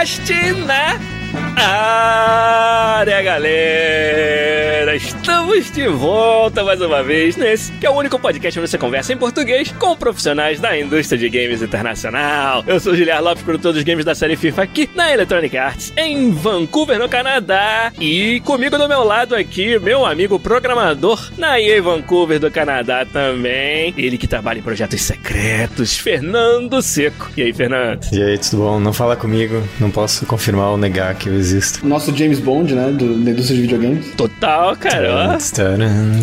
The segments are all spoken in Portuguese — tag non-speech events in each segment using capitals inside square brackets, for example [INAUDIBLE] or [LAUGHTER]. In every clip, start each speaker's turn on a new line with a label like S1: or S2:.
S1: Podcast na área, galera! Estamos de volta mais uma vez nesse que é o único podcast onde você conversa em português com profissionais da indústria de games internacional. Eu sou o Giliar Lopes, produtor dos games da série FIFA aqui na Electronic Arts, em Vancouver, no Canadá. E comigo do meu lado aqui, meu amigo programador na EA Vancouver do Canadá também. Ele que trabalha em projetos secretos, Fernando Seco. E aí, Fernando?
S2: E aí, tudo bom? Não fala comigo, não posso confirmar ou negar que eu existo.
S3: Nosso James Bond, né, do, da indústria de videogames.
S1: Total, cara.
S2: Taran.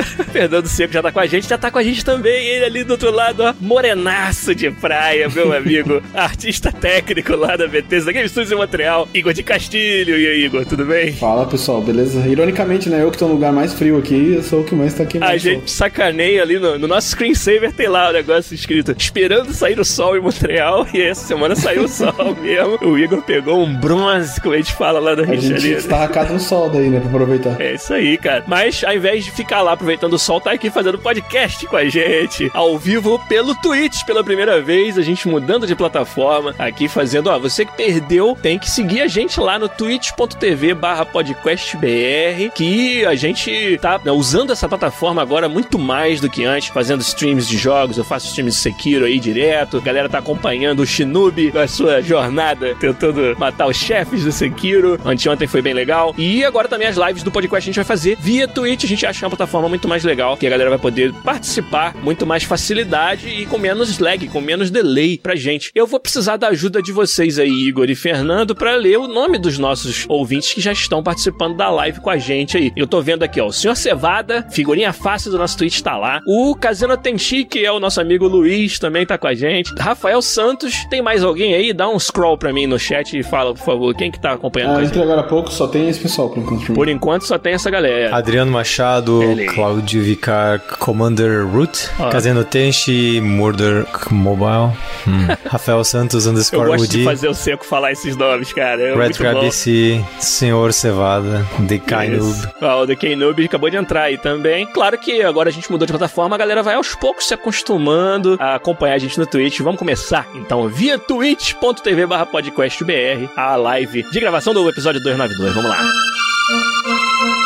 S2: [LAUGHS]
S1: Fernando Seco já tá com a gente, já tá com a gente também. Ele ali do outro lado, ó, morenaço de praia, meu amigo. [LAUGHS] artista técnico lá da Bethesda Game Studios em Montreal, Igor de Castilho. E aí, Igor, tudo bem?
S3: Fala pessoal, beleza? Ironicamente, né, eu que tô no lugar mais frio aqui, eu sou o que mais tá aqui.
S1: A gente sacaneia ali no, no nosso screensaver, tem lá o negócio escrito esperando sair o sol em Montreal. E essa semana saiu o [LAUGHS] sol mesmo. O Igor pegou um bronze, como a gente fala lá da Rio
S3: A gente está no sol daí, né, pra aproveitar.
S1: É isso aí, cara. Mas ao invés de ficar lá aproveitando o sol, tá aqui fazendo podcast com a gente, ao vivo pelo Twitch pela primeira vez, a gente mudando de plataforma, aqui fazendo, ó, você que perdeu, tem que seguir a gente lá no twitch.tv barra podcastbr, que a gente tá né, usando essa plataforma agora muito mais do que antes, fazendo streams de jogos, eu faço streams de Sekiro aí direto, a galera tá acompanhando o Shinobi na sua jornada, tentando matar os chefes do Sekiro, anteontem foi bem legal, e agora também as lives do podcast a gente vai fazer via Twitch, a gente acha uma plataforma muito mais legal, que a galera vai poder participar muito mais facilidade e com menos lag, com menos delay pra gente. Eu vou precisar da ajuda de vocês aí, Igor e Fernando, pra ler o nome dos nossos ouvintes que já estão participando da live com a gente aí. Eu tô vendo aqui, ó, o Senhor Cevada, figurinha fácil do nosso Twitch tá lá. O Casino Tenchi, que é o nosso amigo Luiz, também tá com a gente. Rafael Santos, tem mais alguém aí? Dá um scroll pra mim no chat e fala, por favor, quem que tá acompanhando
S3: Ah, entrei agora há pouco, só tem esse pessoal por enquanto.
S1: Por enquanto só tem essa galera.
S2: Adriano Machado,
S1: Ele.
S2: Claudio Vicar, Commander Root,
S1: Ó.
S2: Kazeno Tenshi, Murder Mobile, hum. [LAUGHS] Rafael Santos
S1: Eu
S2: underscore
S1: gosto de fazer o seco falar esses nomes, cara. É
S2: Red. Rabbit, Senhor Cevada, The Kainub.
S1: Ó, o The K-Noob acabou de entrar aí também. Claro que agora a gente mudou de plataforma, a galera vai aos poucos se acostumando a acompanhar a gente no Twitch. Vamos começar, então, via twitch.tv barra podcastbr, a live de gravação do episódio 292. Vamos lá.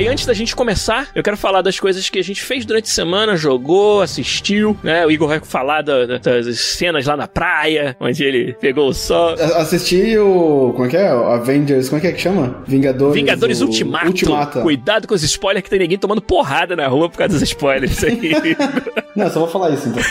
S1: Aí antes da gente começar, eu quero falar das coisas que a gente fez durante a semana, jogou, assistiu, né? O Igor vai falar da- da- das cenas lá na praia, onde ele pegou o sol.
S3: A- Assisti o. Como é que é? Avengers, como é que é que chama? Vingadores.
S1: Vingadores
S3: o-
S1: Ultimato.
S3: Ultimata.
S1: Cuidado com os spoilers que tem ninguém tomando porrada na rua por causa dos spoilers aí. [LAUGHS]
S3: Não, só vou falar isso então.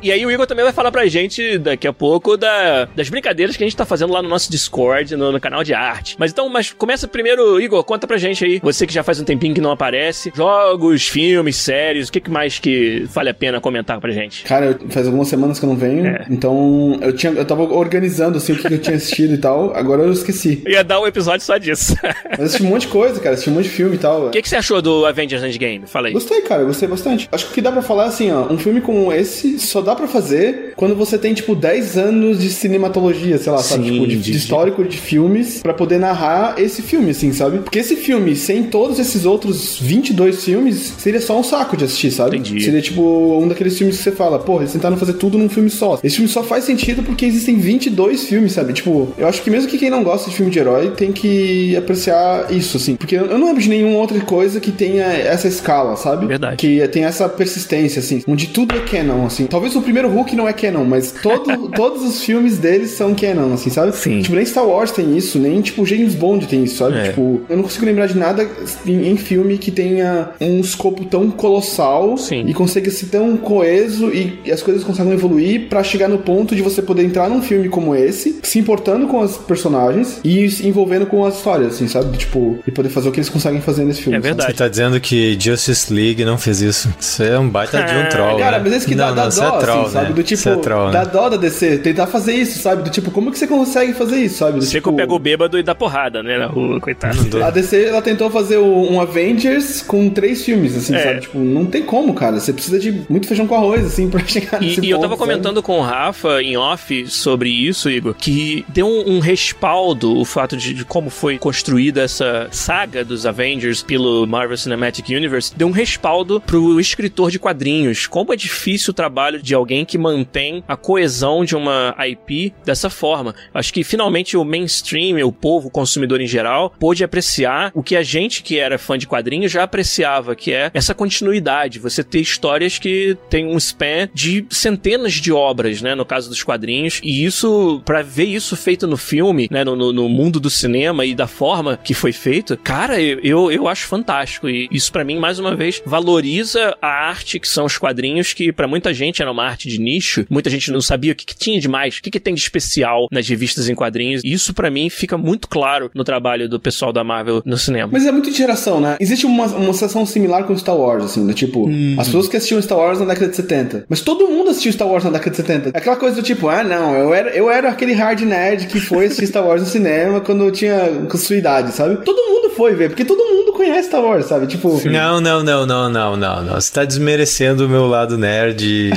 S1: e aí o Igor também vai falar pra gente daqui a pouco da- das brincadeiras que a gente tá fazendo lá no nosso Discord, no, no canal de arte. Mas então, mas começa primeiro, Igor, conta pra gente aí. Você que já faz um tempinho que não aparece. Jogos, filmes, séries, o que, que mais que vale a pena comentar pra gente?
S3: Cara, faz algumas semanas que eu não venho,
S1: É.
S3: então eu, tinha, eu tava organizando assim o que eu tinha assistido e tal, agora eu esqueci. [LAUGHS]
S1: Eu ia dar um episódio só disso.
S3: Mas assisti um monte de coisa, cara, assisti um monte de filme e tal.
S1: O que, que você achou do Avengers Endgame? Fala aí.
S3: Gostei, cara, gostei bastante. Acho que o que dá pra falar é assim, ó, um filme como esse só dá pra fazer quando você tem, tipo, 10 anos de cinematologia, sei lá, sabe?
S1: Sim,
S3: Tipo, de,
S1: de-
S3: de histórico de filmes pra poder narrar esse filme, assim, sabe? Porque esse filme, sem todos esses outros 22 filmes, seria só um saco de assistir, sabe?
S1: Entendi.
S3: Seria, tipo, um daqueles filmes que você fala, porra, eles tentaram fazer tudo num filme só. Esse filme só faz sentido porque existem 22 filmes, sabe? Tipo, eu acho que mesmo que quem não gosta de filme de herói tem que apreciar isso, assim. Porque eu não lembro de nenhuma outra coisa que tenha essa escala, sabe?
S1: Verdade.
S3: Que tem essa persistência, assim, onde tudo é canon, assim. Talvez o primeiro Hulk não é canon, canon, mas todo, [LAUGHS] todos os filmes deles são canon, assim, sabe?
S1: Sim.
S3: Tipo, nem Star Wars tem isso, nem, tipo, James Bond tem isso, sabe?
S1: É.
S3: Tipo, eu não consigo lembrar de nada em, em filme que tenha um escopo tão colossal
S1: Sim.
S3: e consiga ser tão coeso e, e as coisas conseguem evoluir pra chegar no ponto de você poder entrar num filme como esse, se importando com os personagens e se envolvendo com as histórias, assim, sabe? Tipo, e poder fazer o que eles conseguem fazer nesse filme.
S1: É
S3: sabe?
S1: verdade.
S2: Você tá dizendo que Justice League não fez isso? Isso é um baita de um troll.
S3: Cara,
S2: né?
S3: mas esse que
S2: não,
S3: dá, dá
S2: não, isso
S3: dó,
S2: é troll,
S3: assim, sabe?
S2: né?
S3: Do tipo,
S2: Isso é troll, né?
S3: dá dó da DC, tentar fazer isso, sabe? Do tipo, como que você consegue fazer isso, sabe? Do,
S1: Chico
S3: tipo,
S1: pega o bêbado e dá porrada, né, na rua, coitado.
S3: A DC, ela tentou fazer o- um Avengers com três filmes, assim,
S1: É.
S3: sabe? Tipo, não tem como, cara. Você precisa de muito feijão com arroz, assim, [LAUGHS] pra chegar nesse
S1: E, e eu
S3: ponto,
S1: tava
S3: sabe?
S1: comentando com o Rafa em off sobre isso, Igor, que deu um, um respaldo o fato de, de como foi construída essa saga dos Avengers pelo Marvel Cinematic Universe, deu um respaldo pro escritor de quadrinhos. Como é difícil o trabalho de alguém que mantém a coesão de uma IP dessa forma. Acho que finalmente o mainstream, o povo, o consumidor em geral, pôde apreciar o que a gente que era fã de quadrinhos já apreciava, que é essa continuidade. Você ter histórias que tem um span de centenas de obras, né? No caso dos quadrinhos. E isso, pra ver isso feito no filme, né? No, no- no mundo do cinema e da forma que foi feito, cara, eu, eu, acho fantástico. E isso pra mim, mais uma vez, valoriza a arte que são os quadrinhos, que pra muita gente era uma arte de nicho. Muita gente não sabia o que, que tinha de mais, o que, que tem de especial nas revistas em quadrinhos. E isso pra mim fica muito claro no trabalho do pessoal da Marvel no cinema.
S3: Mas é muito geração, né? Existe uma, uma sensação similar com Star Wars, assim, do tipo,
S1: Hum.
S3: as pessoas que assistiam Star Wars na década de 70. Mas todo mundo assistiu Star Wars na década de 70. É Aquela coisa do tipo, ah, não, eu era, eu era aquele hard nerd que foi assistir Star Wars no cinema quando eu tinha com sua idade, sabe? Todo mundo foi ver, porque todo mundo conhece Star Wars, sabe? Tipo.
S2: Não, não, não, não, não, não, não. Você tá desmerecendo o meu lado nerd e,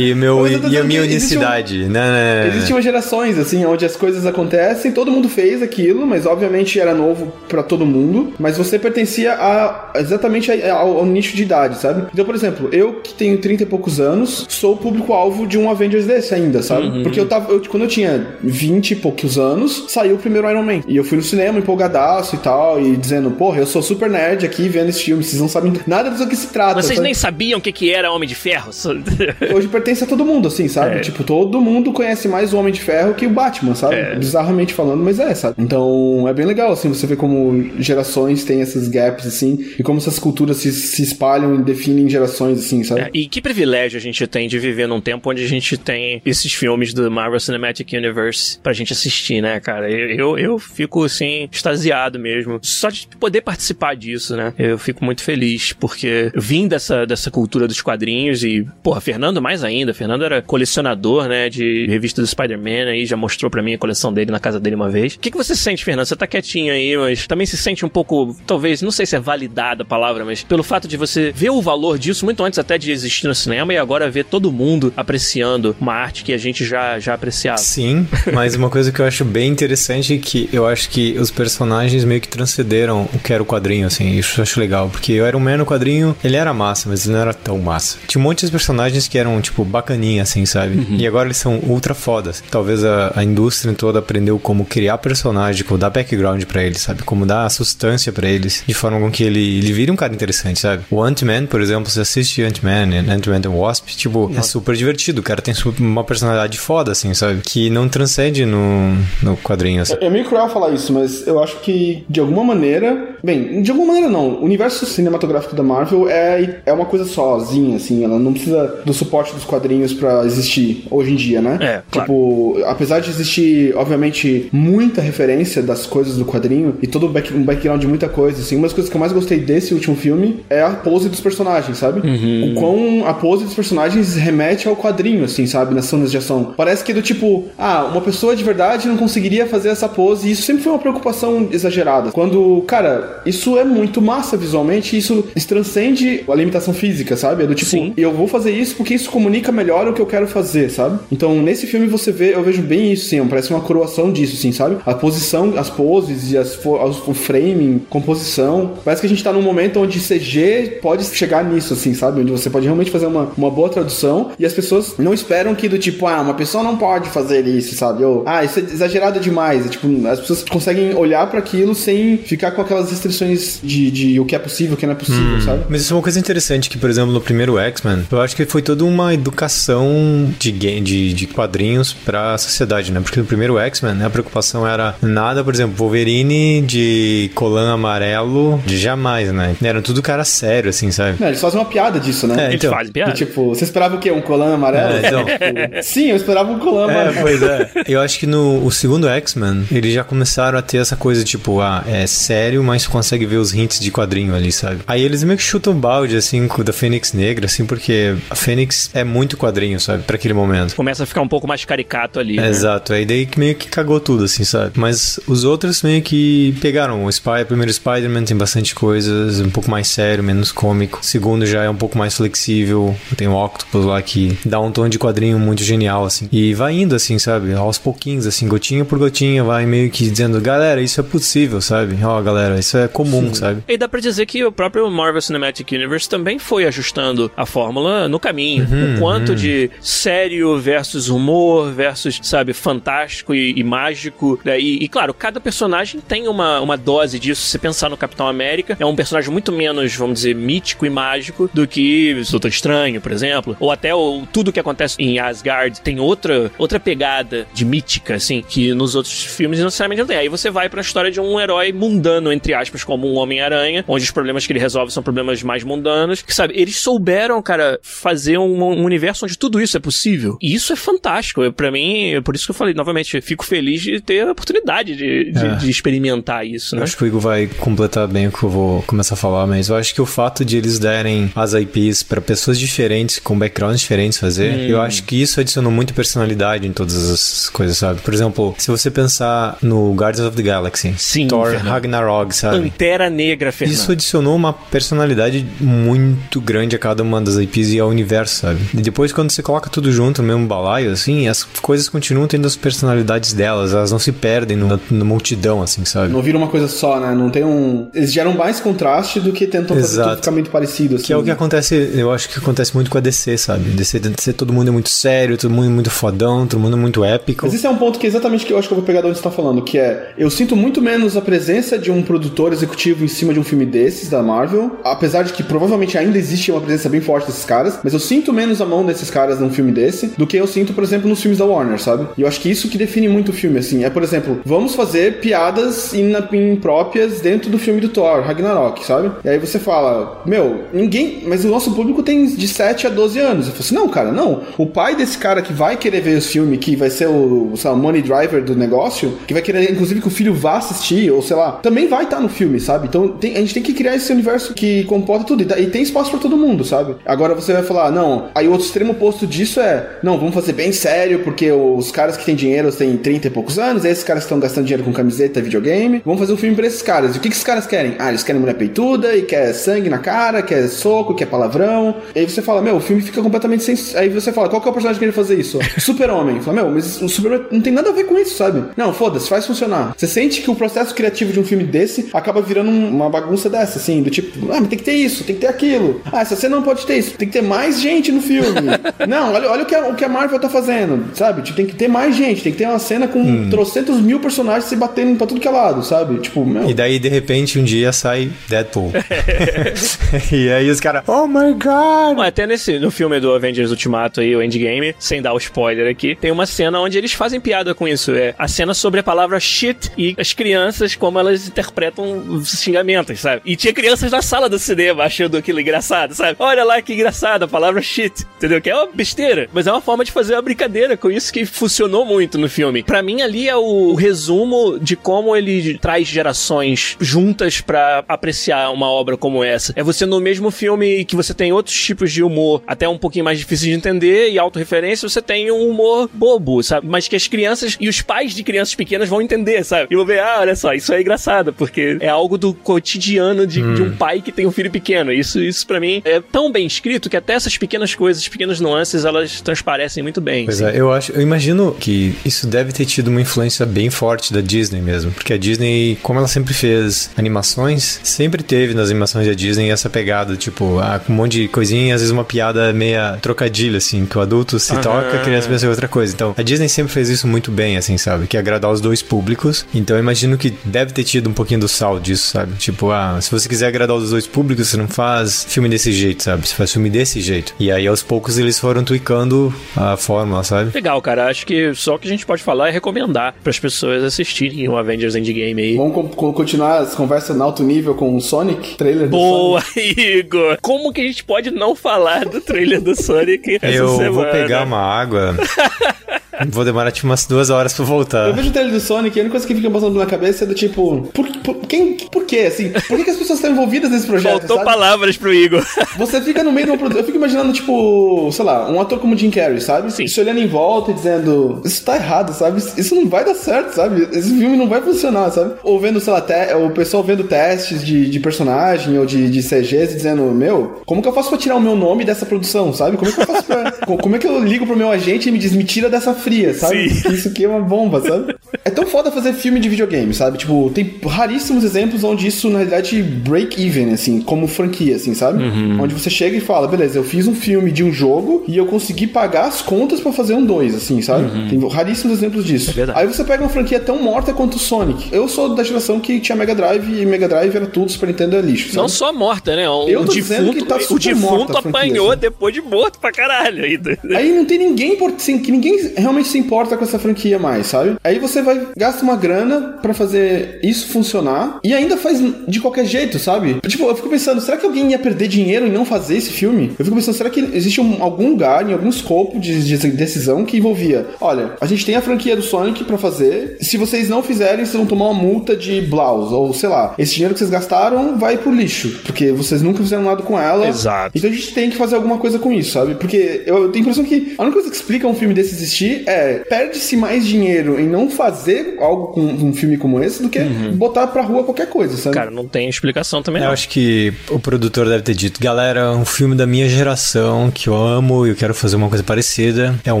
S2: e [LAUGHS] meu, e a minha
S3: existe um-
S2: unicidade. Não, não, não, não.
S3: Existiam gerações, assim, onde as coisas acontecem, todo mundo fez aquilo, mas obviamente era novo pra todo mundo, mas você pertencia a exatamente ao, ao nicho de idade, sabe? Então, por exemplo, eu que tenho 30 e poucos anos, sou o público-alvo de um Avengers desse ainda, sabe? Porque eu tava, eu- quando eu tinha 20 e poucos anos, saiu o primeiro Iron Man. E eu fui no cinema empolgadaço e tal, e dizendo, porra, eu sou super nerd aqui vendo esse filme, vocês não sabem nada do que se trata.
S1: Vocês
S3: sabe?
S1: nem sabiam o que, que era Homem de Ferro? [LAUGHS]
S3: hoje pertence a todo mundo, assim, sabe?
S1: É.
S3: Tipo, todo mundo conhece mais o Homem de Ferro que o Batman, sabe?
S1: É.
S3: Bizarramente falando, mas é, sabe? Então, é bem legal, assim, você ver como gerações têm esses gaps, assim, e como essas culturas se, se espalham e definem gerações, assim, sabe?
S1: É, e que privilégio a gente tem de viver num tempo onde a gente tem esses filmes do Marvel Cinematic Universe pra gente assistir, né, cara? Eu, eu, eu fico, assim, extasiado mesmo. Só de poder participar disso, né? Eu fico muito feliz, porque vim dessa, dessa cultura dos quadrinhos e, porra, Fernando mais ainda. Fernando era colecionador, né, de revista do Spider-Man aí, já mostrou pra mim a coleção dele na casa dele uma vez. O que, que você sente, Fernando? Você tá quietinho aí, mas também se sente um pouco, talvez, não sei se é validada a palavra, mas pelo fato de você ver o valor disso muito antes até de existir no cinema e agora ver todo mundo apreciando uma arte que a gente já, já apreciava.
S2: Sim, mas uma coisa que eu acho bem interessante é que eu acho que os personagens meio que transcenderam o que era o quadrinho, assim, isso eu acho legal, porque o Iron Man no quadrinho, ele era massa, mas ele não era tão massa. Tinha um monte de personagens que eram, tipo, bacaninha, assim, sabe? E agora eles são ultra fodas. Talvez a, a indústria toda aprendeu como criar personagem, como dar background pra eles, sabe? Como dar substância pra eles, de forma com que ele, ele vire um cara interessante, sabe? O Ant-Man, por exemplo, você assiste Ant-Man, e Ant-Man and Wasp, tipo, é super divertido, o cara tem uma personalidade foda, assim, sabe? Que não transcende no, no quadrinho, assim.
S3: É meio cruel falar isso, mas eu acho que, de alguma maneira. Bem, de alguma maneira não. O universo cinematográfico da Marvel é, é uma coisa sozinha, assim. Ela não precisa do suporte dos quadrinhos pra existir hoje em dia, né?
S1: É, claro.
S3: Tipo, apesar de existir, obviamente, muita referência das coisas do quadrinho e todo um back- um background de muita coisa, assim, uma das coisas que eu mais gostei desse último filme é a pose dos personagens, sabe? O quão a pose dos personagens remete ao quadrinho, assim, sabe? Nas cenas de ação. Parece que é do tipo, ah, uma pessoa de verdade não conseguiria fazer essa pose, e isso sempre foi uma preocupação exagerada. Quando, cara, isso é muito massa visualmente, isso, transcende a limitação física, sabe? É do tipo,
S1: Sim.
S3: eu vou fazer isso porque isso comunica melhor o que eu quero fazer, sabe? Então, nesse filme você vê, eu vejo bem isso, sim, parece uma coroação disso, assim, sabe? A posição, as poses e as, o framing, composição. Parece que a gente tá num momento onde CG pode chegar nisso, assim, sabe? Onde você pode realmente fazer uma, uma boa tradução e as pessoas não esperam que do tipo, ah, uma pessoa não pode fazer isso, sabe? Ou, ah, isso é exagerado demais. É, tipo, as pessoas conseguem olhar pra aquilo sem ficar com aquelas restrições limites de, de o que é possível, o que não é possível, sabe?
S2: Mas isso é uma coisa interessante que, por exemplo, no primeiro X-Men, eu acho que foi toda uma educação de, game, de, de quadrinhos pra sociedade, né? Porque no primeiro X-Men, né, a preocupação era nada, por exemplo, Wolverine de colã amarelo, de jamais, né? Era tudo cara sério, assim, sabe?
S3: Não, eles fazem uma piada disso, né?
S2: É,
S1: Eles
S2: então.
S1: fazem piada.
S3: E, tipo, você esperava o quê? Um colã amarelo?
S2: É, então.
S3: Tipo, [LAUGHS] Sim, eu esperava um colã
S2: É,
S3: amarelo.
S2: pois é. Eu acho que no o segundo X-Men, eles já começaram a ter essa coisa, tipo, ah, é sério, mas consegue ver os hints de quadrinho ali, sabe? Aí eles meio que chutam balde, assim, com o da Fênix Negra, assim, porque a Fênix é muito quadrinho, sabe? Pra aquele momento.
S1: Começa a ficar um pouco mais caricato ali.
S2: É,
S1: né?
S2: Exato, aí daí que meio que cagou tudo, assim, sabe? Mas os outros meio que pegaram. O, Spy, o primeiro Spider-Man tem bastante coisas, um pouco mais sério, menos cômico. O segundo já é um pouco mais flexível. Tem o Octopus lá que dá um tom de quadrinho muito genial, assim. E vai indo, assim, sabe? Aos pouquinhos, assim, gotinha por gotinha, vai meio que dizendo, galera, isso é possível, sabe? Ó, galera, isso é comum, sabe?
S1: E dá pra dizer que o próprio Marvel Cinematic Universe também foi ajustando a fórmula no caminho. o quanto de sério versus humor versus, sabe, fantástico e, e mágico. né? E, e, claro, cada personagem tem uma, uma dose disso. Se você pensar no Capitão América, é um personagem muito menos, vamos dizer, mítico e mágico do que o Doutor Estranho, por exemplo. Ou até o, tudo que acontece em Asgard tem outra, outra pegada de mítica, assim, que nos outros filmes não necessariamente não tem. Aí você vai pra história de um herói mundano, entre aspas, como um Homem-Aranha, onde os problemas que ele resolve são problemas mais mundanos. Que, sabe, eles souberam, cara, fazer um, um universo onde tudo isso é possível. E isso é fantástico. Eu, pra mim, é por isso que eu falei, novamente, eu fico feliz de ter a oportunidade de, de,
S2: É.
S1: de experimentar isso,
S2: Eu
S1: né?
S2: acho que o Igor vai completar bem o que eu vou começar a falar, mas eu acho que o fato de eles derem as IPs pra pessoas diferentes, com backgrounds diferentes fazer,
S1: Hum.
S2: eu acho que isso adicionou muito personalidade em todas as coisas, sabe? Por exemplo, se você pensar no Guardians of the Galaxy,
S1: Sim,
S2: Thor
S1: Fernando.
S2: Ragnarok, sabe?
S1: Pantera Negra, Fernando.
S2: Isso adicionou uma personalidade muito grande a cada uma das IPs e ao universo, sabe? E depois, quando você coloca tudo junto no mesmo balaio, assim, as coisas continuam tendo as personalidades delas, elas não se perdem no- na multidão, assim, sabe?
S3: Não vira uma coisa só, né? Não tem um. Eles geram mais contraste do que tentam fazer
S2: Exato.
S3: tudo ficar muito parecido. Assim.
S2: Que é o que acontece, eu acho que acontece muito com a DC, sabe? DC, DC todo mundo é muito sério, todo mundo é muito fodão, todo mundo é muito épico.
S3: Mas esse é um ponto que é exatamente que eu acho que eu vou pegar de onde você tá falando, que é eu sinto muito menos a presença de um produtor executivo em cima de um filme desses da Marvel, apesar de que provavelmente ainda existe uma presença bem forte desses caras, mas eu sinto menos a mão desses caras num filme desse do que eu sinto, por exemplo, nos filmes da Warner, sabe? E eu acho que isso que define muito o filme, assim, é, por exemplo, vamos fazer piadas impróprias dentro do filme do Thor, Ragnarok, sabe? E aí você fala, meu, ninguém, mas o nosso público tem de 7 a 12 anos. Eu falo assim, não, cara, não. O pai desse cara que vai querer ver esse filme, que vai ser o, sei lá, o money driver do negócio, que vai querer, inclusive, que o filho vá assistir, ou sei lá, também vai estar no filme, sabe? Então tem- a gente tem que criar esse universo que comporta tudo. E, dá- e tem espaço pra todo mundo, sabe? Agora você vai falar, não. Aí o outro extremo oposto disso é, não, vamos fazer bem sério, porque os caras que têm dinheiro têm 30 e poucos anos, esses caras estão gastando dinheiro com camiseta videogame, vamos fazer um filme pra esses caras. E o que, que esses caras querem? Ah, eles querem mulher peituda, e quer sangue na cara, quer soco, quer palavrão. E aí você fala, meu, o filme fica completamente sem. Aí você fala, qual que é o personagem que ele fazer isso? [LAUGHS] Super-Homem. Fala, meu, mas o Super-Homem não tem nada a ver com isso, sabe? Não, foda-se, faz funcionar. Você sente que o processo criativo de um filme desse acaba virando um- uma bagunça dessa, assim, do tipo, ah, mas tem que ter isso, tem que ter aquilo. Ah, essa cena não pode ter isso, tem que ter mais gente no filme. [LAUGHS] não, olha, olha o, que a, o que a Marvel tá fazendo, sabe? Tipo, tem que ter mais gente, tem que ter uma cena com trocentos mil personagens se batendo pra tudo que é lado, sabe? Tipo, meu.
S2: E daí, de repente, um dia sai Deadpool. [LAUGHS] [LAUGHS] e aí os caras, oh my god!
S1: Bom, até nesse, no filme do Avengers Ultimato aí, o Endgame, sem dar o spoiler aqui, tem uma cena onde eles fazem piada com isso. É a cena sobre a palavra shit e as crianças, como elas interpretam os xingamentos, sabe? E tinha crianças na sala do cinema achando aquilo engraçado, sabe? Olha lá que engraçado, a palavra shit, entendeu? Que é uma besteira, mas é uma forma de fazer uma brincadeira com isso que funcionou muito no filme. Pra mim, ali é o resumo de como ele traz gerações juntas pra apreciar uma obra como essa. É você no mesmo filme que você tem outros tipos de humor, até um pouquinho mais difícil de entender e autorreferência, você tem um humor bobo, sabe? Mas que as crianças e os pais de crianças pequenas vão entender, sabe? E vão ver, ah, olha só, isso é engraçado, porque é algo do cotidiano de, de um pai que tem um filho pequeno. Isso, isso para mim é tão bem escrito que até essas pequenas coisas, pequenas nuances, elas transparecem muito bem.
S2: Pois
S1: assim.
S2: é, eu acho, eu imagino que isso deve ter tido uma influência bem forte da Disney mesmo, porque a Disney, como ela sempre fez animações, sempre teve nas animações da Disney essa pegada, tipo, ah, com um monte de coisinha, às vezes uma piada meia trocadilho, assim, que o adulto se
S1: Aham.
S2: toca, a criança pensa em outra coisa. Então, a Disney sempre fez isso muito bem, assim, sabe? Que é agradar os dois públicos. Então, eu imagino que deve ter tido um pouquinho do sal disso, sabe? Tipo, ah, se você quiser agradar os dois públicos, você não faz filme desse jeito, sabe? Você faz filme desse jeito. E aí, aos poucos, eles foram tweakando a fórmula, sabe?
S1: Legal, cara. Acho que só o que a gente pode falar é recomendar para as pessoas assistirem o Avengers Endgame aí.
S3: Vamos co continuar as conversas no alto nível com o Sonic? Trailer
S1: Boa,
S3: do Sonic. [LAUGHS]
S1: Igor! Como que a gente pode não falar do trailer do Sonic essa
S2: Eu
S1: semana?
S2: vou pegar uma água. [LAUGHS] [LAUGHS] Vou demorar tipo umas duas horas pra voltar.
S3: Eu vejo o trailer do Sonic e a única coisa que fica passando pela cabeça é do tipo, por, por, quem, por quê, assim? Por que, que as pessoas estão envolvidas nesse projeto,
S1: Faltou
S3: sabe?
S1: palavras pro Igor. [LAUGHS]
S3: Você fica no meio de uma produção. Eu fico imaginando, tipo, sei lá, um ator como Jim Carrey, sabe?
S1: Sim.
S3: Se olhando em volta e dizendo, isso tá errado, sabe? Isso não vai dar certo, sabe? Esse filme não vai funcionar, sabe? Ou vendo, sei lá, te... o pessoal vendo testes de, de personagem ou de, de CGs e dizendo, meu, como que eu faço pra tirar o meu nome dessa produção, sabe? Como é que eu faço pra. [LAUGHS] co- como é que eu ligo pro meu agente e me diz, me tira dessa fria, sabe?
S1: Sim. [LAUGHS]
S3: Isso aqui é uma bomba, sabe? É tão foda fazer filme de videogame, sabe? Tipo, tem raríssimos exemplos onde isso, na realidade, break even, assim, como franquia, assim, sabe?
S1: Uhum.
S3: Onde você chega e fala, beleza, eu fiz um filme de um jogo e eu consegui pagar as contas pra fazer um dois, assim, sabe? Tem raríssimos exemplos disso.
S1: Uhum. É.
S3: Aí você pega uma franquia tão morta quanto o Sonic. Eu sou da geração que tinha Mega Drive e Mega Drive era tudo, Super Nintendo é lixo, sabe?
S1: Não só morta, né? O,
S3: Eu
S1: o
S3: tô dizendo
S1: defunto,
S3: que tá
S1: o
S3: super
S1: defunto
S3: morta a franquia,
S1: apanhou
S3: assim.
S1: depois de morto pra caralho ainda.
S3: Aí não tem ninguém import- sim, que ninguém realmente se importa com essa franquia mais, sabe? Aí você vai gasta uma grana pra fazer isso funcionar e ainda faz de qualquer jeito, sabe? Tipo, eu fico pensando, será que alguém ia perder dinheiro em não fazer esse filme? Eu fico pensando, será que existe um- algum lugar, em algum escopo de, de decisão que envolvia, olha, a gente tem a franquia do Sonic pra fazer, se vocês não fizerem, vocês vão tomar uma multa de Blaus ou sei lá, esse dinheiro que vocês gastaram vai pro lixo, porque vocês nunca fizeram nada com ela.
S1: Exato.
S3: Então a gente tem que fazer alguma coisa com isso, sabe? Porque eu, eu tenho a impressão que a única coisa que explica um filme desse existir é perde-se mais dinheiro em não fazer algo com um filme como esse do que botar pra rua qualquer coisa, sabe?
S1: Cara, não tem explicação também
S2: Eu
S1: não.
S2: acho que o produtor deve ter dito, galera, um filme da minha geração que eu amo e eu quero fazer uma coisa parecida é o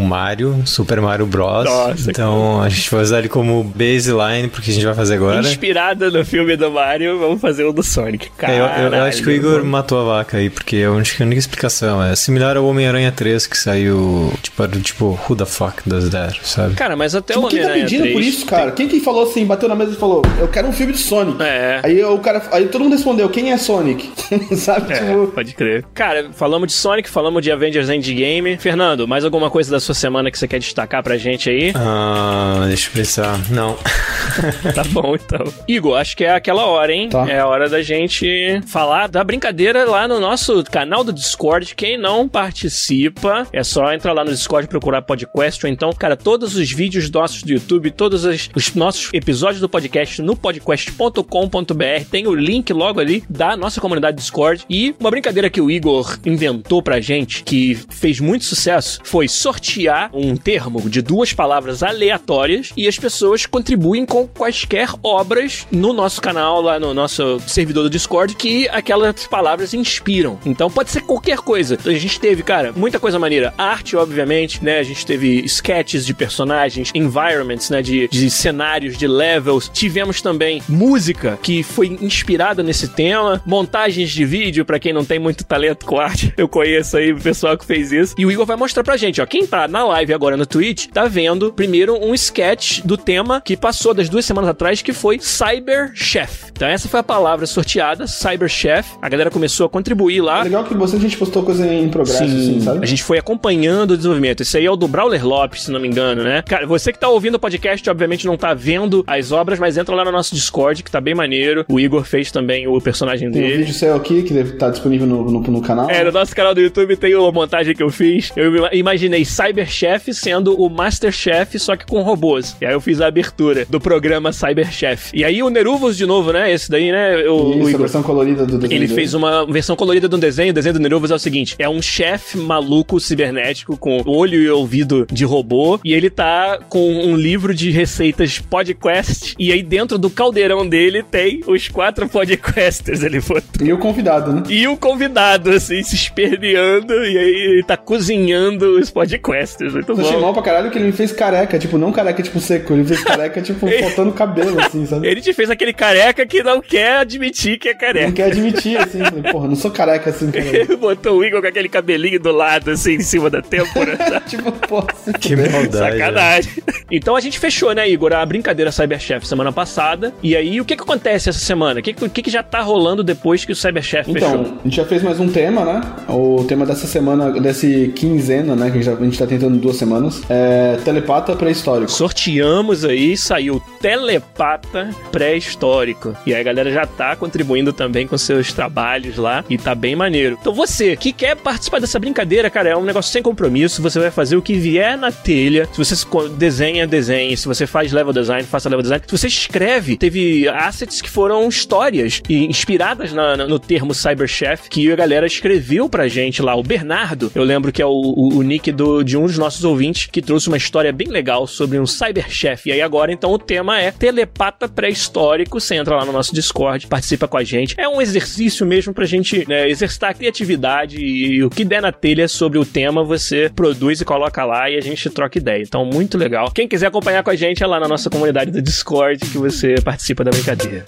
S2: Mario, Super Mario Bros.
S1: Nossa,
S2: então a gente vai usar ele como baseline porque a gente vai fazer agora.
S1: Inspirada no filme do Mario, vamos fazer o do Sonic.
S2: É, eu, eu- acho que o. Igor matou a vaca aí, porque eu acho que a única explicação é similar ao Homem-Aranha 3 que saiu, tipo, tipo, who the fuck sabe?
S1: Cara, mas até
S3: Tipo,
S1: o
S3: quem tá pedindo
S1: 3...
S3: por isso, cara? Quem que falou assim, bateu na mesa e falou, eu quero um filme de Sonic?
S1: É.
S3: Aí o cara, aí todo mundo respondeu, quem é Sonic? [LAUGHS] sabe?
S1: É,
S3: Tipo,
S1: pode crer. Cara, falamos de Sonic, falamos de Avengers Endgame. Fernando, mais alguma coisa da sua semana que você quer destacar pra gente aí?
S2: Ah, deixa eu pensar. Não. [LAUGHS]
S1: Tá bom, então. Igor, acho que é aquela hora, hein?
S3: Tá.
S1: É a hora da gente falar da brincadeira lá no nosso canal do Discord. Quem não participa, é só entrar lá no Discord e procurar podcast. Ou então, cara, todos os vídeos nossos do YouTube, todos os, os nossos episódios do podcast no podcast.com.br. Tem o link logo ali da nossa comunidade Discord. E uma brincadeira que o Igor inventou pra gente, que fez muito sucesso, foi sortear um termo de duas palavras aleatórias e as pessoas contribuem com quaisquer obras no nosso canal, lá no nosso servidor do Discord, que aquelas palavras inspiram. Então pode ser qualquer coisa. Então, a gente teve, cara, muita coisa maneira. Arte, obviamente, né? A gente teve sketches de personagens, environments, né? De, de cenários, de levels. Tivemos também música que foi inspirada nesse tema, montagens de vídeo, pra quem não tem muito talento com arte. Eu conheço aí o pessoal que fez isso. E o Igor vai mostrar pra gente, ó. Quem tá na live agora no Twitch, tá vendo primeiro um sketch do tema que passou das duas semanas atrás, que foi Cyber Chef. Então essa foi a palavra sorteada, Cyber Chef. A galera começou a contribuir lá.
S3: é legal que bastante gente postou coisa em progresso, assim, sabe?
S1: A gente foi acompanhando o desenvolvimento. Esse aí é o do Brawler Lopes, se não me engano, né? Cara, você que tá ouvindo o podcast, obviamente não tá vendo as obras, mas entra lá no nosso Discord, que tá bem maneiro. O Igor fez também o personagem
S3: Tem um
S1: dele.
S3: vídeo seu aqui que deve estar disponível no, no, no canal.
S1: É, no nosso canal do YouTube tem uma montagem que eu fiz. Eu ima- imaginei Cyber Chef sendo o Master Chef, só que com robôs. E aí eu fiz a abertura do programa Cyber Chef. E aí o Neruvos de novo, né? Esse daí, né? O, o
S3: Isso, a
S1: Igor.
S3: versão colorida do desenho
S1: Ele fez uma versão colorida de um desenho. O desenho do Neruvos é o seguinte: é um chefe maluco cibernético com olho e ouvido de robô. E ele tá com um livro de receitas podcast. E aí dentro do caldeirão dele tem os quatro podcasters. Ele botou.
S3: E o convidado, né?
S1: E o convidado, assim, se esperneando, e aí ele tá cozinhando os podcasters. Muito
S3: Eu achei
S1: bom.
S3: mal pra caralho que ele me fez careca, tipo, não careca tipo seco, ele fez careca tipo [LAUGHS] faltando cabelo, assim, sabe?
S1: Ele te fez aquele careca que não quer admitir que é
S3: Não
S1: careca.
S3: quer admitir, assim, porra, não sou careca assim, [LAUGHS] cara.
S1: Ele botou o Igor com aquele cabelinho do lado, assim, em cima da têmpora. [LAUGHS]
S3: tipo, porra, se
S2: Que
S3: fuder.
S2: maldade. né?
S1: Sacanagem. Então a gente fechou, né, Igor, a brincadeira Cyberchef semana passada. E aí, o que que acontece essa semana? O que, que, que já tá rolando depois que o Cyberchef
S3: Então,
S1: fechou?
S3: a gente já fez mais um tema, né? O tema dessa semana, desse quinzena, né? Que a gente, já, a gente tá tentando duas semanas. É telepata pré-histórico.
S1: Sorteamos aí, saiu Telepata Pré-Histórico. E aí a galera já tá contribuindo também com seus trabalhos lá e tá bem maneiro. Então você que quer participar dessa brincadeira, cara, é um negócio sem compromisso. Você vai fazer o que vier na telha. Se você desenha, desenhe. Se você faz level design, faça level design. Se você escreve, teve assets que foram histórias e inspiradas na- no termo Cyberchef que a galera escreveu pra gente lá. O Bernardo, eu lembro que é o, o- o nick do- de um dos nossos ouvintes que trouxe uma história bem legal sobre um Cyberchef. E aí agora, então, o tema é telepata pré-histórico. Você entra lá no nosso Discord, participa com a gente. É um exercício mesmo pra gente né, exercitar a criatividade e o que der na telha sobre o tema, você produz e coloca lá e a gente troca ideia. Então, muito legal. Quem quiser acompanhar com a gente é lá na nossa comunidade do Discord que você participa da brincadeira.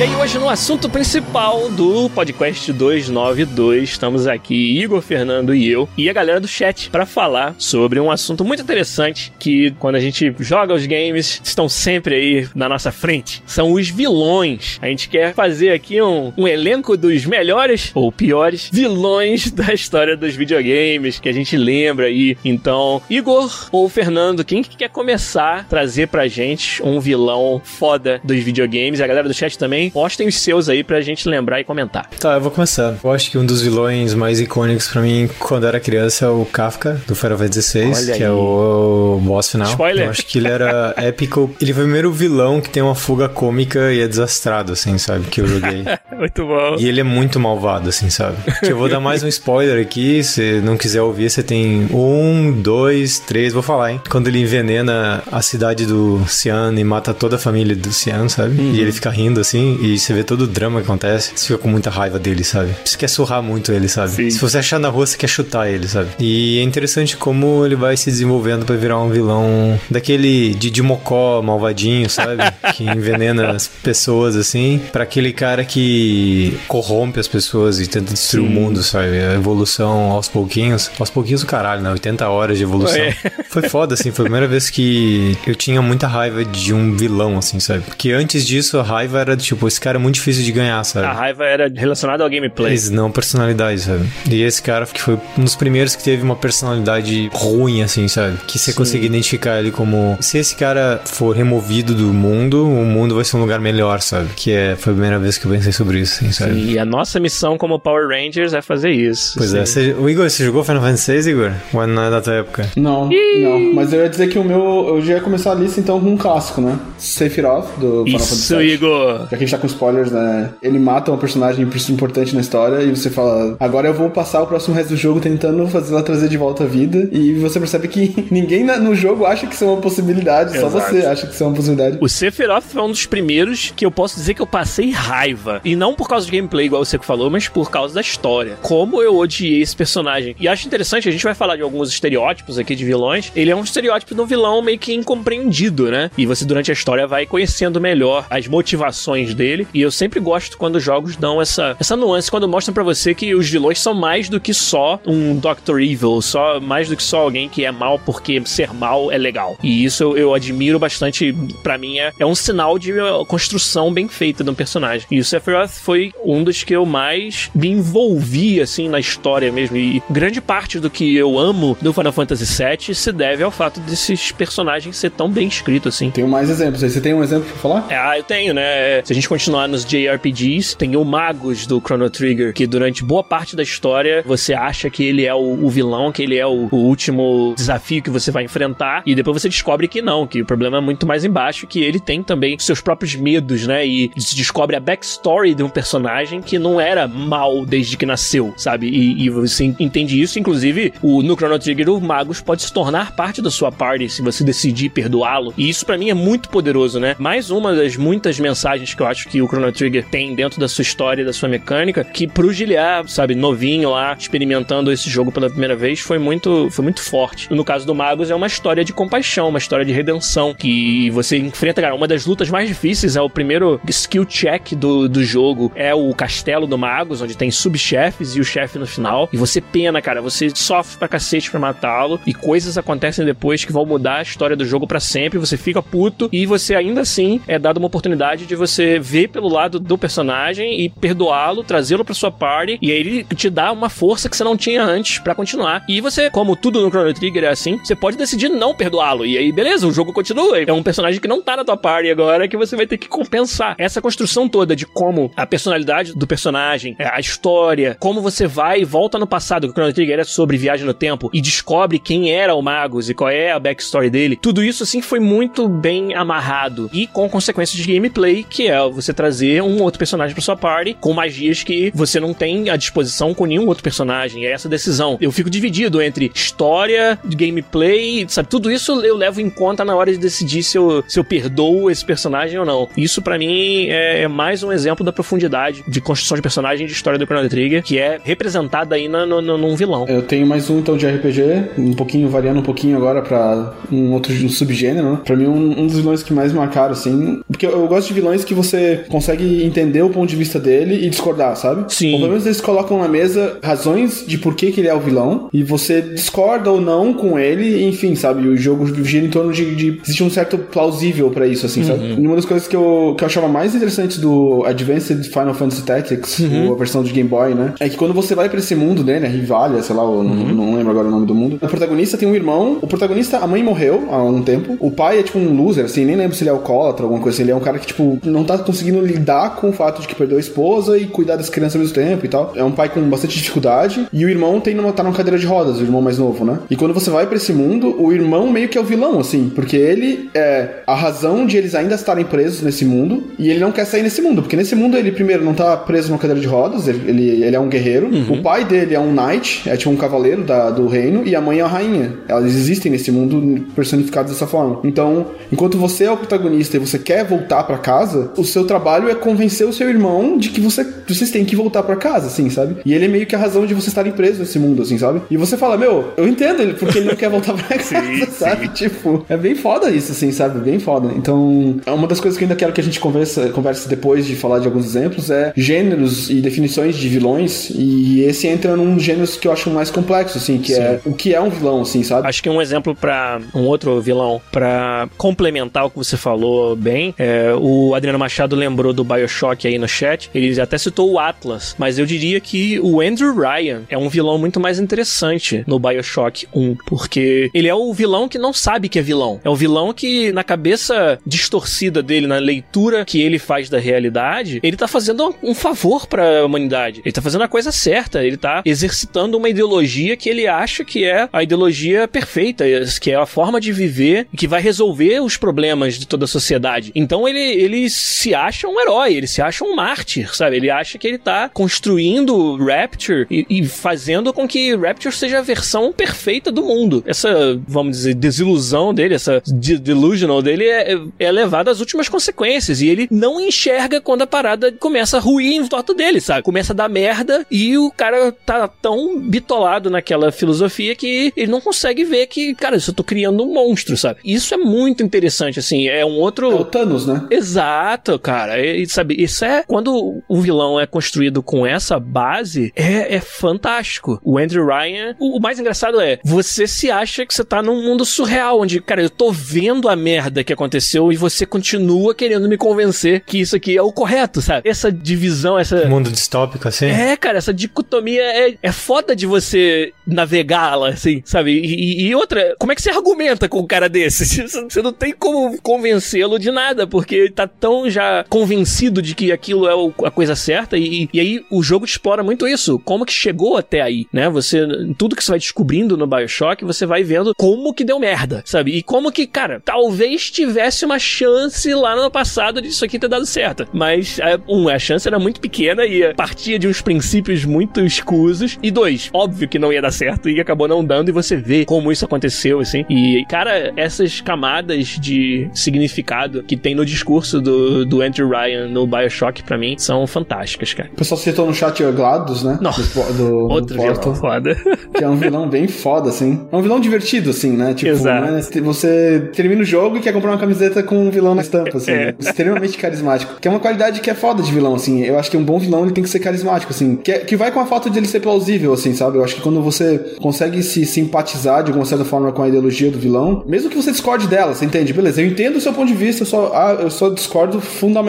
S1: E aí, hoje no assunto principal do podcast 292, estamos aqui, Igor, Fernando e eu, e a galera do chat, para falar sobre um assunto muito interessante que, quando a gente joga os games, estão sempre aí na nossa frente. São os vilões. A gente quer fazer aqui um, um elenco dos melhores ou piores vilões da história dos videogames que a gente lembra aí. Então, Igor ou Fernando, quem que quer começar a trazer pra gente um vilão foda dos videogames? A galera do chat também, postem os seus aí pra gente lembrar e comentar.
S2: Tá, eu vou começar. Eu acho que um dos vilões mais icônicos pra mim quando eu era criança é o Kafka, do Final Fantasy XVI, que
S1: aí.
S2: é o boss final.
S1: Spoiler.
S2: Eu acho que ele era [LAUGHS] épico. Ele foi o primeiro vilão que tem uma fuga cômica e é desastrado, assim, sabe? Que eu joguei. [LAUGHS]
S1: Muito bom.
S2: E ele é muito malvado, assim, sabe? Eu vou dar mais um spoiler aqui. Se não quiser ouvir, você tem um, dois, três, vou falar, hein? Quando ele envenena a cidade do Cian e mata toda a família do Cian, sabe? E ele fica rindo assim, e você vê todo o drama que acontece. Você fica com muita raiva dele, sabe? Você quer surrar muito ele, sabe?
S1: Sim.
S2: Se você achar na rua, você quer chutar ele, sabe? E é interessante como ele vai se desenvolvendo pra virar um vilão daquele Didi Mocó malvadinho, sabe? [LAUGHS] que envenena as pessoas, assim, pra aquele cara que corrompe as pessoas e tenta destruir
S1: Sim.
S2: o mundo, sabe? A evolução aos pouquinhos. Aos pouquinhos o caralho, né? 80 horas de evolução.
S1: É. [LAUGHS]
S2: Foi foda, assim. Foi a primeira vez que eu tinha muita raiva de um vilão, assim, sabe? Porque antes disso, a raiva era, tipo, esse cara é muito difícil de ganhar, sabe?
S1: A raiva era relacionada ao gameplay.
S2: Eles não personalidade, sabe? E esse cara que foi um dos primeiros que teve uma personalidade ruim, assim, sabe? Que você consegue identificar ele como. Se esse cara for removido do mundo, o mundo vai ser um lugar melhor, sabe? Que é, foi a primeira vez que eu pensei sobre isso, assim, sabe?
S1: E a nossa missão como Power Rangers é fazer isso.
S2: Pois é. Você, o Igor, você jogou Final Fantasy VI, Igor? Ou não é da tua época?
S3: Não, não. Mas eu ia dizer que o meu. Eu já ia começar a lista então com um clássico, né? Sephiroth, do Final Fantasy
S1: Isso. Igor.
S3: Já que a gente tá com spoilers, né? Ele mata uma personagem importante na história e você fala, agora eu vou passar o próximo resto do jogo tentando fazer ela trazer de volta a vida. E você percebe que [LAUGHS] ninguém no jogo acha que isso é uma possibilidade, só
S1: Exato.
S3: você acha que isso é uma possibilidade.
S1: O Sephiroth foi um dos primeiros que eu posso dizer que eu passei raiva. E não por causa de gameplay, igual você que falou, mas por causa da história. Como eu odiei esse personagem. E acho interessante, a gente vai falar de alguns estereótipos aqui de vilões. Ele é um estereótipo de um vilão meio que incompreendido, né? E você, durante a história, vai conhecendo melhor as motivações dele. E eu sempre gosto quando os jogos dão essa, essa nuance, quando mostram pra você que os vilões são mais do que só um Dr. Evil, só mais do que só alguém que é mal porque ser mal é legal. E isso eu, eu admiro bastante. Pra mim é, é um sinal de construção bem feita de um personagem. E o Sephiroth foi um dos que eu mais me envolvi assim na história mesmo. E grande parte do que eu amo do Final Fantasy VII se deve ao fato desses personagens ser tão bem escritos assim.
S3: Tenho mais exemplos aí. Você tem um exemplo pra falar?
S1: Ah, eu tenho, né? Se a gente continuar nos JRPGs, tem o Magus do Chrono Trigger, que durante boa parte da história você acha que ele é o, o vilão, que ele é o, o último desafio que você vai enfrentar, e depois você descobre que não, que o problema é muito mais embaixo, que ele tem também seus próprios medos, né? E se descobre a backstory de um personagem que não era mal desde que nasceu, sabe? E, e você entende isso, inclusive, o, no Chrono Trigger, o Magus pode se tornar parte da sua party se você decidir perdoá-lo. E isso pra mim é muito poderoso, né? Mais uma das muitas mensagens que eu acho acho que o Chrono Trigger tem dentro da sua história, da sua mecânica, que pro Giliar, sabe, novinho lá, experimentando esse jogo pela primeira vez, foi muito, foi muito forte. No caso do Magus, é uma história de compaixão, uma história de redenção, que você enfrenta, cara, uma das lutas mais difíceis é o primeiro skill check do, do jogo, é o castelo do Magus, onde tem subchefes e o chefe no final, e você pena, cara, você sofre pra cacete pra matá-lo, e coisas acontecem depois que vão mudar a história do jogo para sempre, você fica puto, e você ainda assim é dado uma oportunidade de você ver pelo lado do personagem e perdoá-lo, trazê-lo pra sua party, e aí ele te dá uma força que você não tinha antes para continuar. E você, como tudo no Chrono Trigger é assim, você pode decidir não perdoá-lo, e aí beleza, o jogo continua. É um personagem que não tá na tua party agora que você vai ter que compensar. Essa construção toda de como a personalidade do personagem, é, a história, como você vai e volta no passado, que o Chrono Trigger era sobre viagem no tempo, e descobre quem era o Magus e qual é a backstory dele, tudo isso assim foi muito bem amarrado e com consequências de gameplay, que é você trazer um outro personagem pra sua party com magias que você não tem à disposição com nenhum outro personagem. É essa decisão. Eu fico dividido entre história, gameplay, sabe? Tudo isso eu levo em conta na hora de decidir se eu, se eu perdoo esse personagem ou não. Isso para mim é, é, mais um exemplo da profundidade de construção de personagem de história do Chrono Trigger, que é representada aí na, no, no, num vilão.
S3: Eu tenho mais um então de RPG, um pouquinho variando um pouquinho agora para um outro um subgênero, né? Pra mim, um, um, dos vilões que mais marcaram, assim. Porque eu, eu, gosto de vilões que você consegue entender o ponto de vista dele e discordar, sabe?
S1: Sim.
S3: Ou pelo menos eles colocam na mesa razões de por que, que ele é o vilão e você discorda ou não com ele, enfim, sabe? O jogo gira em torno de. de existe um certo plausível para isso, assim, uhum. sabe? E uma das coisas que eu, que eu achava mais interessante do Advanced Final Fantasy Tactics, uhum. a versão de Game Boy, né? É que quando você vai para esse mundo, né? Rivalia, sei lá, uhum. não, não lembro agora o nome do mundo. O protagonista tem um irmão. O protagonista, a mãe morreu há um tempo. O pai é tipo um loser, assim, nem lembro se ele é alcoólatra ou alguma coisa assim. Ele é um cara que, tipo, não tá conseguindo lidar com o fato de que perdeu a esposa e cuidar das crianças ao mesmo tempo e tal. É um pai com bastante dificuldade. E o irmão tem numa, tá numa cadeira de rodas, o irmão mais novo, né? E quando você vai para esse mundo, o irmão meio que é o vilão, assim, porque ele é a razão de eles ainda estarem presos nesse mundo e ele não quer sair nesse mundo, porque nesse mundo ele, primeiro, não tá preso numa cadeira de rodas, ele, ele, ele é um guerreiro. Uhum. O pai dele é um knight, é tipo um cavaleiro da, do reino, e a mãe é a rainha. Elas existem nesse mundo personificadas dessa forma. Então, enquanto você é o protagonista e você quer voltar para casa, o seu trabalho é convencer o seu irmão de que você, vocês têm que voltar para casa, assim, sabe? E ele é meio que a razão de você estarem presos nesse mundo, assim, sabe? E você fala, meu, eu entendo ele, porque ele não quer voltar pra [LAUGHS] casa, sim, sabe? Sim. Tipo, é bem foda isso, assim, sabe? Bem foda. Então, é uma das coisas que eu ainda quero que a gente conversa, converse depois de falar de alguns exemplos é gêneros e definições de vilões. E esse entra num gêneros que eu acho mais complexo, assim, que sim. é o que é um vilão, assim, sabe?
S1: Acho que um exemplo para um outro vilão, para complementar o que você falou bem, é, o Adriano Machado lembrou do Bioshock aí no chat. Ele até citou o Atlas, mas eu diria que o Andrew Ryan é um vilão muito mais interessante no Bioshock 1, porque ele é o vilão que não sabe que é vilão. É o vilão que, na cabeça distorcida dele, na leitura que ele faz da realidade, ele tá fazendo um favor para a humanidade. Ele tá fazendo a coisa certa. Ele tá exercitando uma ideologia que ele acha que é a ideologia perfeita, que é a forma de viver que vai resolver os problemas de toda a sociedade. Então ele, ele se acha um herói, ele se acha um mártir, sabe? Ele acha que ele tá construindo Rapture e, e fazendo com que Rapture seja a versão perfeita do mundo. Essa, vamos dizer, desilusão dele, essa delusional dele é, é levada às últimas consequências. E ele não enxerga quando a parada começa a ruir em torno dele, sabe? Começa a dar merda e o cara tá tão bitolado naquela filosofia que ele não consegue ver que, cara, eu tô criando um monstro, sabe? Isso é muito interessante, assim. É um outro.
S3: É o Thanos, né?
S1: Exato, cara. E, sabe, isso é. Quando o vilão é construído com essa base, é, é fantástico. O Andrew Ryan. O, o, mais engraçado é, você se acha que você tá num mundo surreal, onde, cara, eu tô vendo a merda que aconteceu e você continua querendo me convencer que isso aqui é o correto, sabe? Essa divisão, essa.
S2: Mundo distópico, assim.
S1: É, cara, essa dicotomia é, é foda de você navegá-la, assim, sabe? E, e, outra, como é que você argumenta com um cara desse? [LAUGHS] Você não tem como convencê-lo de nada, porque ele tá tão já convencido de que aquilo é a coisa certa, e, e aí o jogo explora muito isso. Como que chegou até aí, né? Você, tudo que você vai descobrindo no Bioshock, você vai vendo como que deu merda, sabe? E como que, cara, talvez tivesse uma chance lá no passado disso aqui ter dado certo. Mas, é, um, a chance era muito pequena e partia de uns princípios muito escusos. E dois, óbvio que não ia dar certo e acabou não dando, e você vê como isso aconteceu, assim. E, cara, essas camadas de significado que tem no discurso do, do Andrew Andrew Ryan no Bioshock, pra mim, são fantásticas, cara.
S3: O pessoal citou no chat o GLaDOS, né?
S1: Nossa,
S3: do, do,
S1: Outro
S3: do
S1: vilão foda. [LAUGHS]
S3: Que é um vilão bem foda, assim. É um vilão divertido, assim, né? Tipo,
S1: Exato.
S3: né? você termina o jogo e quer comprar uma camiseta com um vilão na estampa, assim.
S1: É.
S3: Extremamente carismático. Que é uma qualidade que é foda de vilão, assim. Eu acho que um bom vilão ele tem que ser carismático, assim. Que, é- que vai com a falta de ele ser plausível, assim, sabe? Eu acho que quando você consegue se simpatizar de alguma certa forma com a ideologia do vilão, mesmo que você discorde dela, você entende? Beleza, eu entendo o seu ponto de vista, eu só, ah, eu só discordo fundamentalmente,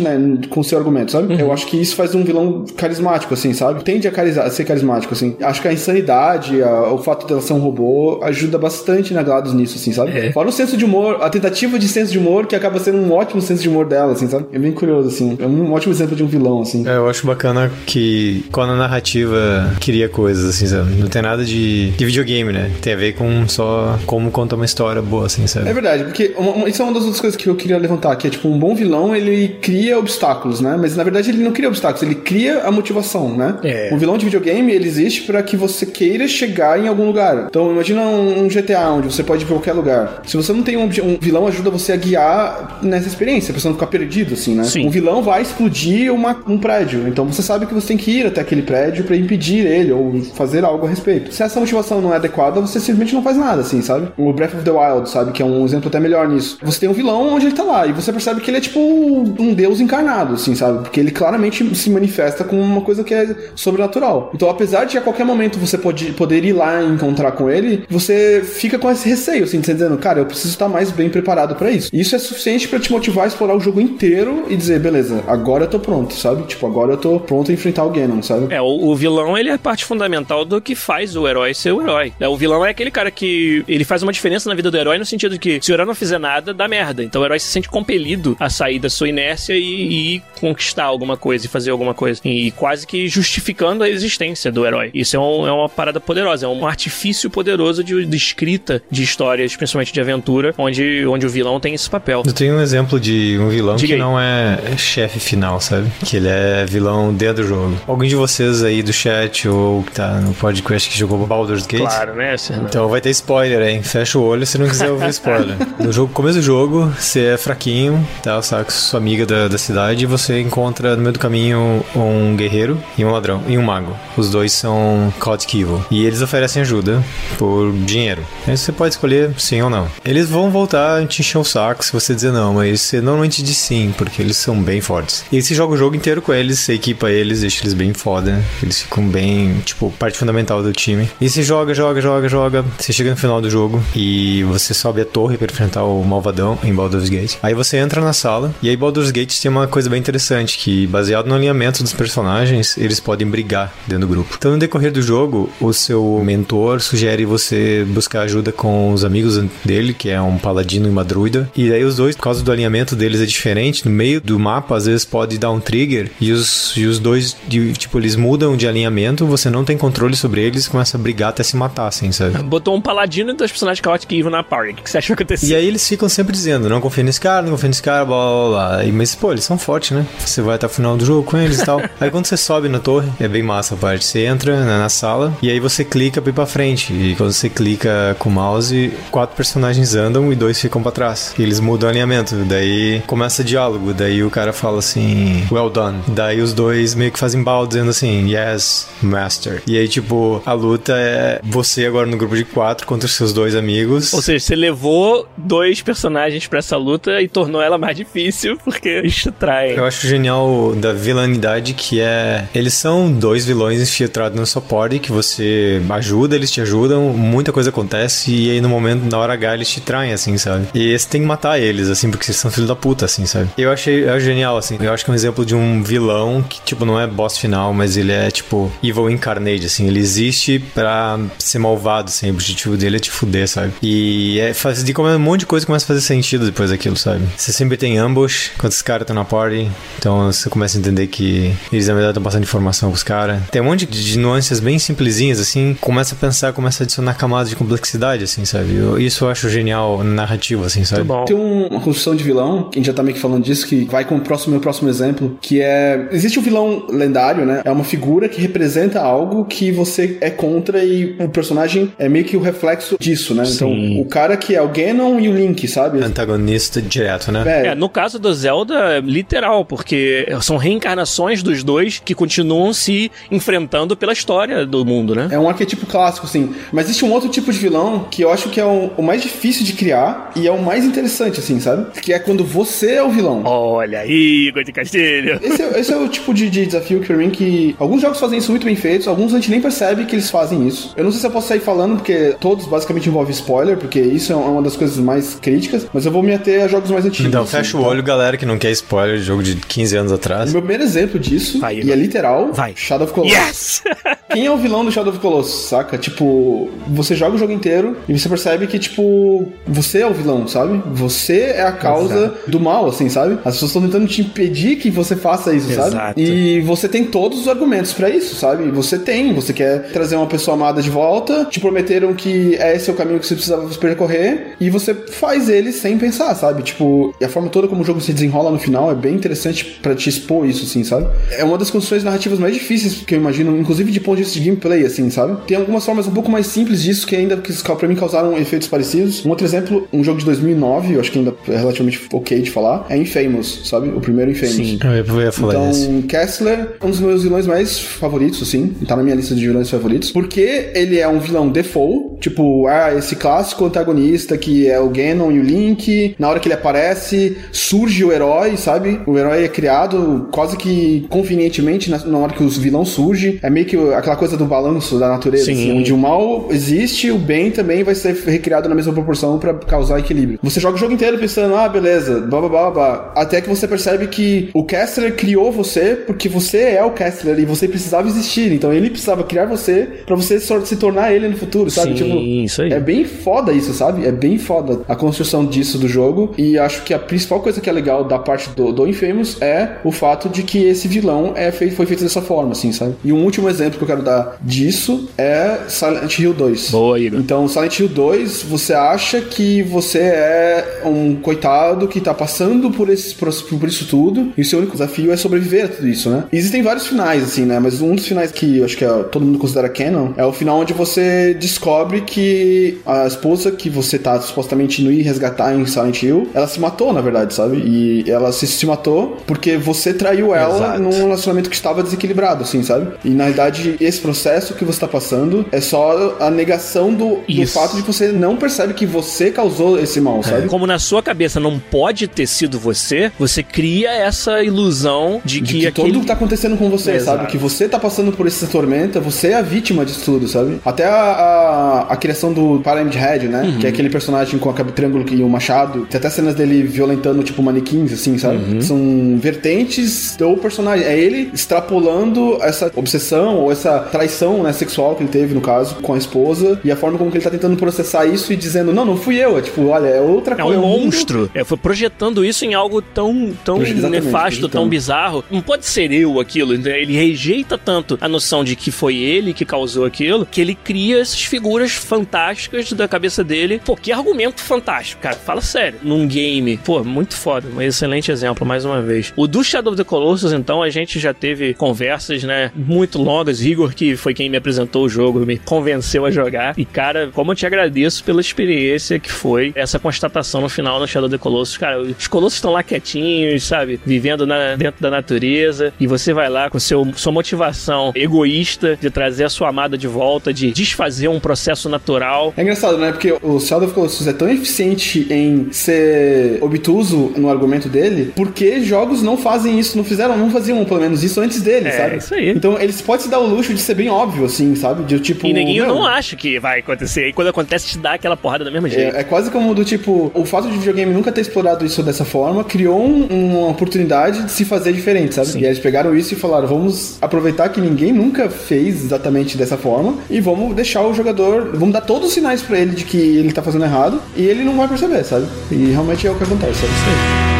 S3: né, com o seu argumento, sabe? Eu acho que isso faz um vilão carismático, assim, sabe? Tende a, carisar- a ser carismático, assim. Acho que a insanidade, a- o fato dela ser um robô, ajuda bastante na GLaDOS nisso, assim, sabe?
S1: É.
S3: Fora o senso de humor, a tentativa de senso de humor, que acaba sendo um ótimo senso de humor dela, assim, sabe? É bem curioso, assim. É um ótimo exemplo de um vilão, assim.
S2: É, eu acho bacana que quando a narrativa cria coisas, assim, sabe? Não tem nada de, de videogame, né? Tem a ver com só como conta uma história boa, assim, sabe?
S3: É verdade, porque uma- uma- isso é uma das outras coisas que eu queria levantar, que é tipo, um bom vilão, ele cria obstáculos, né? Mas na verdade ele não cria obstáculos, ele cria a motivação, né?
S1: É.
S3: O vilão de videogame, ele existe para que você queira chegar em algum lugar. Então imagina um, GTA onde você pode ir pra qualquer lugar. Se você não tem um, um vilão, ajuda você a guiar nessa experiência, pra você não ficar perdido, assim, né?
S1: Sim.
S3: O vilão vai explodir uma- um prédio, então você sabe que você tem que ir até aquele prédio pra impedir ele ou fazer algo a respeito. Se essa motivação não é adequada, você simplesmente não faz nada, assim, sabe? O Breath of the Wild, sabe? Que é um exemplo até melhor nisso. Você tem um vilão onde ele tá lá e você percebe que ele é tipo um deus encarnado, assim, sabe? Porque ele claramente se manifesta como uma coisa que é sobrenatural. Então, apesar de a qualquer momento você pode, poder ir lá e encontrar com ele, você fica com esse receio, assim, dizendo, cara, eu preciso estar mais bem preparado pra isso. E isso é suficiente pra te motivar a explorar o jogo inteiro e dizer, beleza, agora eu tô pronto, sabe? Tipo, agora eu tô pronto a enfrentar o Ganon, sabe?
S1: É, o, o vilão, ele é parte fundamental do que faz o herói ser o herói. É, o vilão é aquele cara que ele faz uma diferença na vida do herói no sentido de que se o herói não fizer nada, dá merda. Então o herói se sente compelido a sair da sua inércia e, e conquistar alguma coisa e fazer alguma coisa. E quase que justificando a existência do herói. Isso é, um- é uma parada poderosa, é um artifício poderoso de, de escrita de histórias, principalmente de aventura, onde, onde o vilão tem esse papel.
S2: Eu tenho um exemplo de um vilão
S1: Diga
S2: que
S1: aí.
S2: não é chefe final, sabe? Que ele é vilão dentro do jogo. Alguém de vocês aí do chat ou que tá no podcast que jogou Baldur's Gate?
S1: Claro, né, Fernando?
S2: Então vai ter spoiler, hein? Fecha o olho se não quiser ouvir spoiler. [LAUGHS] No jogo, começo do jogo, você é fraquinho, tá? Você com sua amiga da, da cidade e você encontra no meio do caminho um guerreiro e um ladrão e um mago. Os dois são Chaotic Evil. E eles oferecem ajuda por dinheiro. Aí você pode escolher sim ou não. Eles vão voltar a te encher o saco se você dizer não, mas você normalmente diz sim, porque eles são bem fortes. E você joga o jogo inteiro com eles, você equipa eles, deixa eles bem foda. Eles ficam bem, tipo, parte fundamental do time. E você joga, joga, joga, joga. Você chega no final do jogo e você sobe a torre para enfrentar o malvadão em Baldur's Gate. Aí você entra na sala e aí Baldur's Gate tem uma coisa bem interessante que baseado no alinhamento dos personagens, eles podem brigar dentro do grupo. Então no decorrer do jogo, o seu mentor sugere você buscar ajuda com os amigos dele, que é um paladino e uma druida. E aí os dois, por causa do alinhamento deles é diferente, no meio do mapa às vezes pode dar um trigger e os, e os dois, de- tipo, eles mudam de alinhamento, você não tem controle sobre eles, começa a brigar até se matar, assim, sabe?
S1: Botou um paladino e dois personagens Chaotic Evil na party. O que que você acha que vai acontecer?
S2: E aí eles ficam sempre dizendo, não confia nesse cara, não confia nesse cara, blá blá blá. E, mas, pô, eles são fortes, né? Você vai até o final do jogo com eles e tal. [LAUGHS] aí quando você sobe na torre, é bem massa a parte. Você entra na, na sala e aí você clica pra ir pra frente. E quando você clica com o mouse, quatro personagens andam e dois ficam pra trás. E eles mudam o alinhamento. Daí começa diálogo. Daí o cara fala assim, well done. Daí os dois meio que fazem balde dizendo assim, yes, master. E aí, tipo, a luta é você agora no grupo de quatro contra os seus dois amigos.
S1: Ou seja, você levou dois personagens pra essa luta e tornou ela mais difícil, porque eles te traem.
S2: Eu acho genial da vilanidade que é. Eles são dois vilões infiltrados no sua party que você ajuda, eles te ajudam, muita coisa acontece e aí no momento, na hora H, eles te traem, assim, sabe? E você tem que matar eles, assim, porque vocês são filhos da puta, assim, sabe? Eu achei eu acho genial, assim. Eu acho que é um exemplo de um vilão que, tipo, não é boss final, mas ele é, tipo, evil incarnate, assim. Ele existe pra ser malvado, assim. O objetivo dele é te fuder, sabe? E é faz de como um monte de coisa começa a fazer sentido depois daquilo, sabe? Você sempre tem ambush quando os caras estão na party. Então você começa a entender que eles na verdade estão passando informação pros caras. Tem um monte de, nuances bem simplesinhas, assim. Começa a pensar, começa a adicionar camadas de complexidade, assim, sabe? Eu- isso eu acho genial narrativo, assim, sabe?
S3: Tem um- uma construção de vilão, que a gente já tá meio que falando disso, que vai com o próximo, meu próximo exemplo, que é... Existe um vilão lendário, né? É uma figura que representa algo que você é contra e o personagem é meio que o reflexo disso, né?
S1: Sim.
S3: Então, o cara que é o Ganon e o Link, sabe?
S2: Antagonista direto, né?
S3: É,
S1: É, no caso do Zelda literal, porque são reencarnações dos dois que continuam se enfrentando pela história do mundo, né?
S3: É um arquetipo clássico, assim. Mas existe um outro tipo de vilão que eu acho que é o, o mais difícil de criar e é o mais interessante, assim, sabe? Que é quando você é o vilão.
S1: Olha aí, Igor de Castilho. [LAUGHS]
S3: Esse é, esse é o tipo de, de desafio que pra mim que alguns jogos fazem isso muito bem feitos, alguns a gente nem percebe que eles fazem isso. Eu não sei se eu posso sair falando, porque todos basicamente envolvem spoiler, porque isso é uma das coisas mais críticas, mas eu vou me ater a jogos mais antigos.
S2: Então,
S3: assim,
S2: fecha o
S3: tá?
S2: olho, galera, que não quer spoiler de jogo de 15 anos
S3: O
S2: atrás.
S3: meu primeiro exemplo disso,
S1: Vai,
S3: e é literal,
S1: Vai.
S3: Shadow of Colossus.
S1: Yes! [LAUGHS]
S3: Quem é o vilão do Shadow of Colossus, saca? Tipo, você joga o jogo inteiro e você percebe que, tipo, você é o vilão, sabe? Você é a causa do mal, assim, sabe? As pessoas estão tentando te impedir que você faça isso,
S1: Exato.
S3: sabe? E você tem todos os argumentos pra isso, sabe? Você tem, você quer trazer uma pessoa amada de volta, te prometeram que esse é o caminho que você precisava percorrer e você faz ele sem pensar, sabe? Tipo, e a forma toda como o jogo se desenrola no final é bem interessante pra te expor isso, assim, sabe? É uma das construções narrativas mais difíceis que eu imagino, inclusive de ponto de vista de gameplay, assim, sabe? Tem algumas formas um pouco mais simples disso que ainda que pra mim causaram efeitos parecidos. Um outro exemplo, um jogo de 2009, eu acho que ainda é relativamente ok de falar, é Infamous, sabe? O primeiro Infamous.
S1: Sim.
S2: Eu ia- falar
S3: Então,
S2: isso.
S3: Kessler um dos meus vilões mais favoritos, assim. Tá na minha lista de vilões favoritos. Porque ele é um vilão default. Tipo, ah, esse clássico antagonista que é o Ganon e o Link. Na hora que ele aparece, surge o herói, sabe? O herói é criado quase que convenientemente na, na hora que os vilão surge. É meio que aquela coisa do balanço da natureza,
S1: Sim.
S3: assim, onde o mal existe, o bem também vai ser recriado na mesma proporção pra causar equilíbrio. Você joga o jogo inteiro pensando, ah, beleza, blá blá blá blá. Até que você percebe que o Kessler criou você porque você é o Kessler e você precisava existir. Então ele precisava criar você pra você se tornar ele no futuro, sabe?
S1: Sim,
S3: tipo,
S1: isso aí.
S3: É bem foda isso, sabe? É bem foda a construção disso do jogo. E acho que a principal coisa que é legal da parte do, do Infamous é o fato de que esse vilão é fei- foi feito dessa forma, assim, sabe? E um último exemplo que eu quero dar disso é Silent Hill 2.
S1: Boa, Igor.
S3: Então, Silent Hill 2, você acha que você é um coitado que tá passando por, esse, por, por isso tudo, e o seu único desafio é sobreviver a tudo isso, né? E existem vários finais, assim, né? Mas um dos finais que eu acho que é- todo mundo considera canon é o final onde você descobre que a esposa que você tá supostamente indo ir resgatar em Silent Hill, ela se matou, na verdade, sabe? E ela se, se matou porque você traiu ela
S2: Exato.
S3: num relacionamento que estava desequilibrado, assim, sabe? E na verdade, esse processo que você tá passando é só a negação do, do fato de que você não percebe que você causou esse mal, sabe?
S1: Como na sua cabeça não pode ter sido você, você cria essa ilusão de
S3: De
S1: que,
S3: que
S1: aquele...
S3: tudo tá acontecendo com você,
S1: Exato.
S3: sabe? Que você tá passando por essa tormenta, você é a vítima disso tudo, sabe? Até a, a, a criação do Pyramid Head, né?
S1: Uhum.
S3: Que é aquele personagem com aquele triângulo e o machado. Tem até cenas dele violentando, tipo, manequins, assim, sabe?
S1: Uhum.
S3: São vertentes do personagem. É ele extrapolando essa obsessão ou essa traição, né, sexual que ele teve, no caso, com a esposa. E a forma como ele tá tentando processar isso e dizendo, não, não fui eu. É tipo, olha, é outra
S1: É
S3: coisa.
S1: um
S3: o mundo-
S1: monstro. É, foi projetando isso em algo tão, tão
S3: Exatamente,
S1: nefasto, tão
S3: projetando.
S1: bizarro. Não pode ser eu aquilo. entendeu? Ele rejeita tanto a noção de que foi ele que causou aquilo, que ele cria essas figuras fantásticas da cabeça dele. Pô, que argumento fantástico, cara. Fala sério. Num game. Pô, muito foda. Excelente exemplo, mais uma vez. O do Shadow of the Colossus, então, a gente já teve conversas, né, muito longas. Igor, que foi quem me apresentou o jogo, me convenceu a jogar. E, cara, como eu te agradeço pela experiência que foi essa constatação no final no Shadow of the Colossus. Cara, os colossos estão lá quietinhos, sabe? Vivendo na- dentro da natureza. E você vai lá com seu, sua motivação egoísta de trazer a sua amada de volta, de desfazer um processo natural.
S3: É engraçado, né? Porque o Shadow of Colossus é tão eficiente em ser obtuso no argumento dele, porque jogos não fazem isso, não fizeram, não faziam pelo menos isso antes dele,
S1: É,
S3: sabe?
S1: isso aí.
S3: Então eles podem se dar o luxo de ser bem óbvio, assim, sabe? De tipo.
S1: E ninguém não acha que vai acontecer. E quando acontece, te dá aquela porrada do mesmo jeito.
S3: É, é quase como do tipo, o fato de videogame nunca ter explorado isso dessa forma criou um- uma oportunidade de se fazer diferente, sabe?
S1: Sim.
S3: E eles pegaram isso e falaram: vamos aproveitar que ninguém nunca fez exatamente dessa forma e vamos deixar o jogador, vamos dar todos os sinais pra ele de que ele tá fazendo errado e ele não vai perceber, sabe? E realmente é o que acontece, sabe? Isso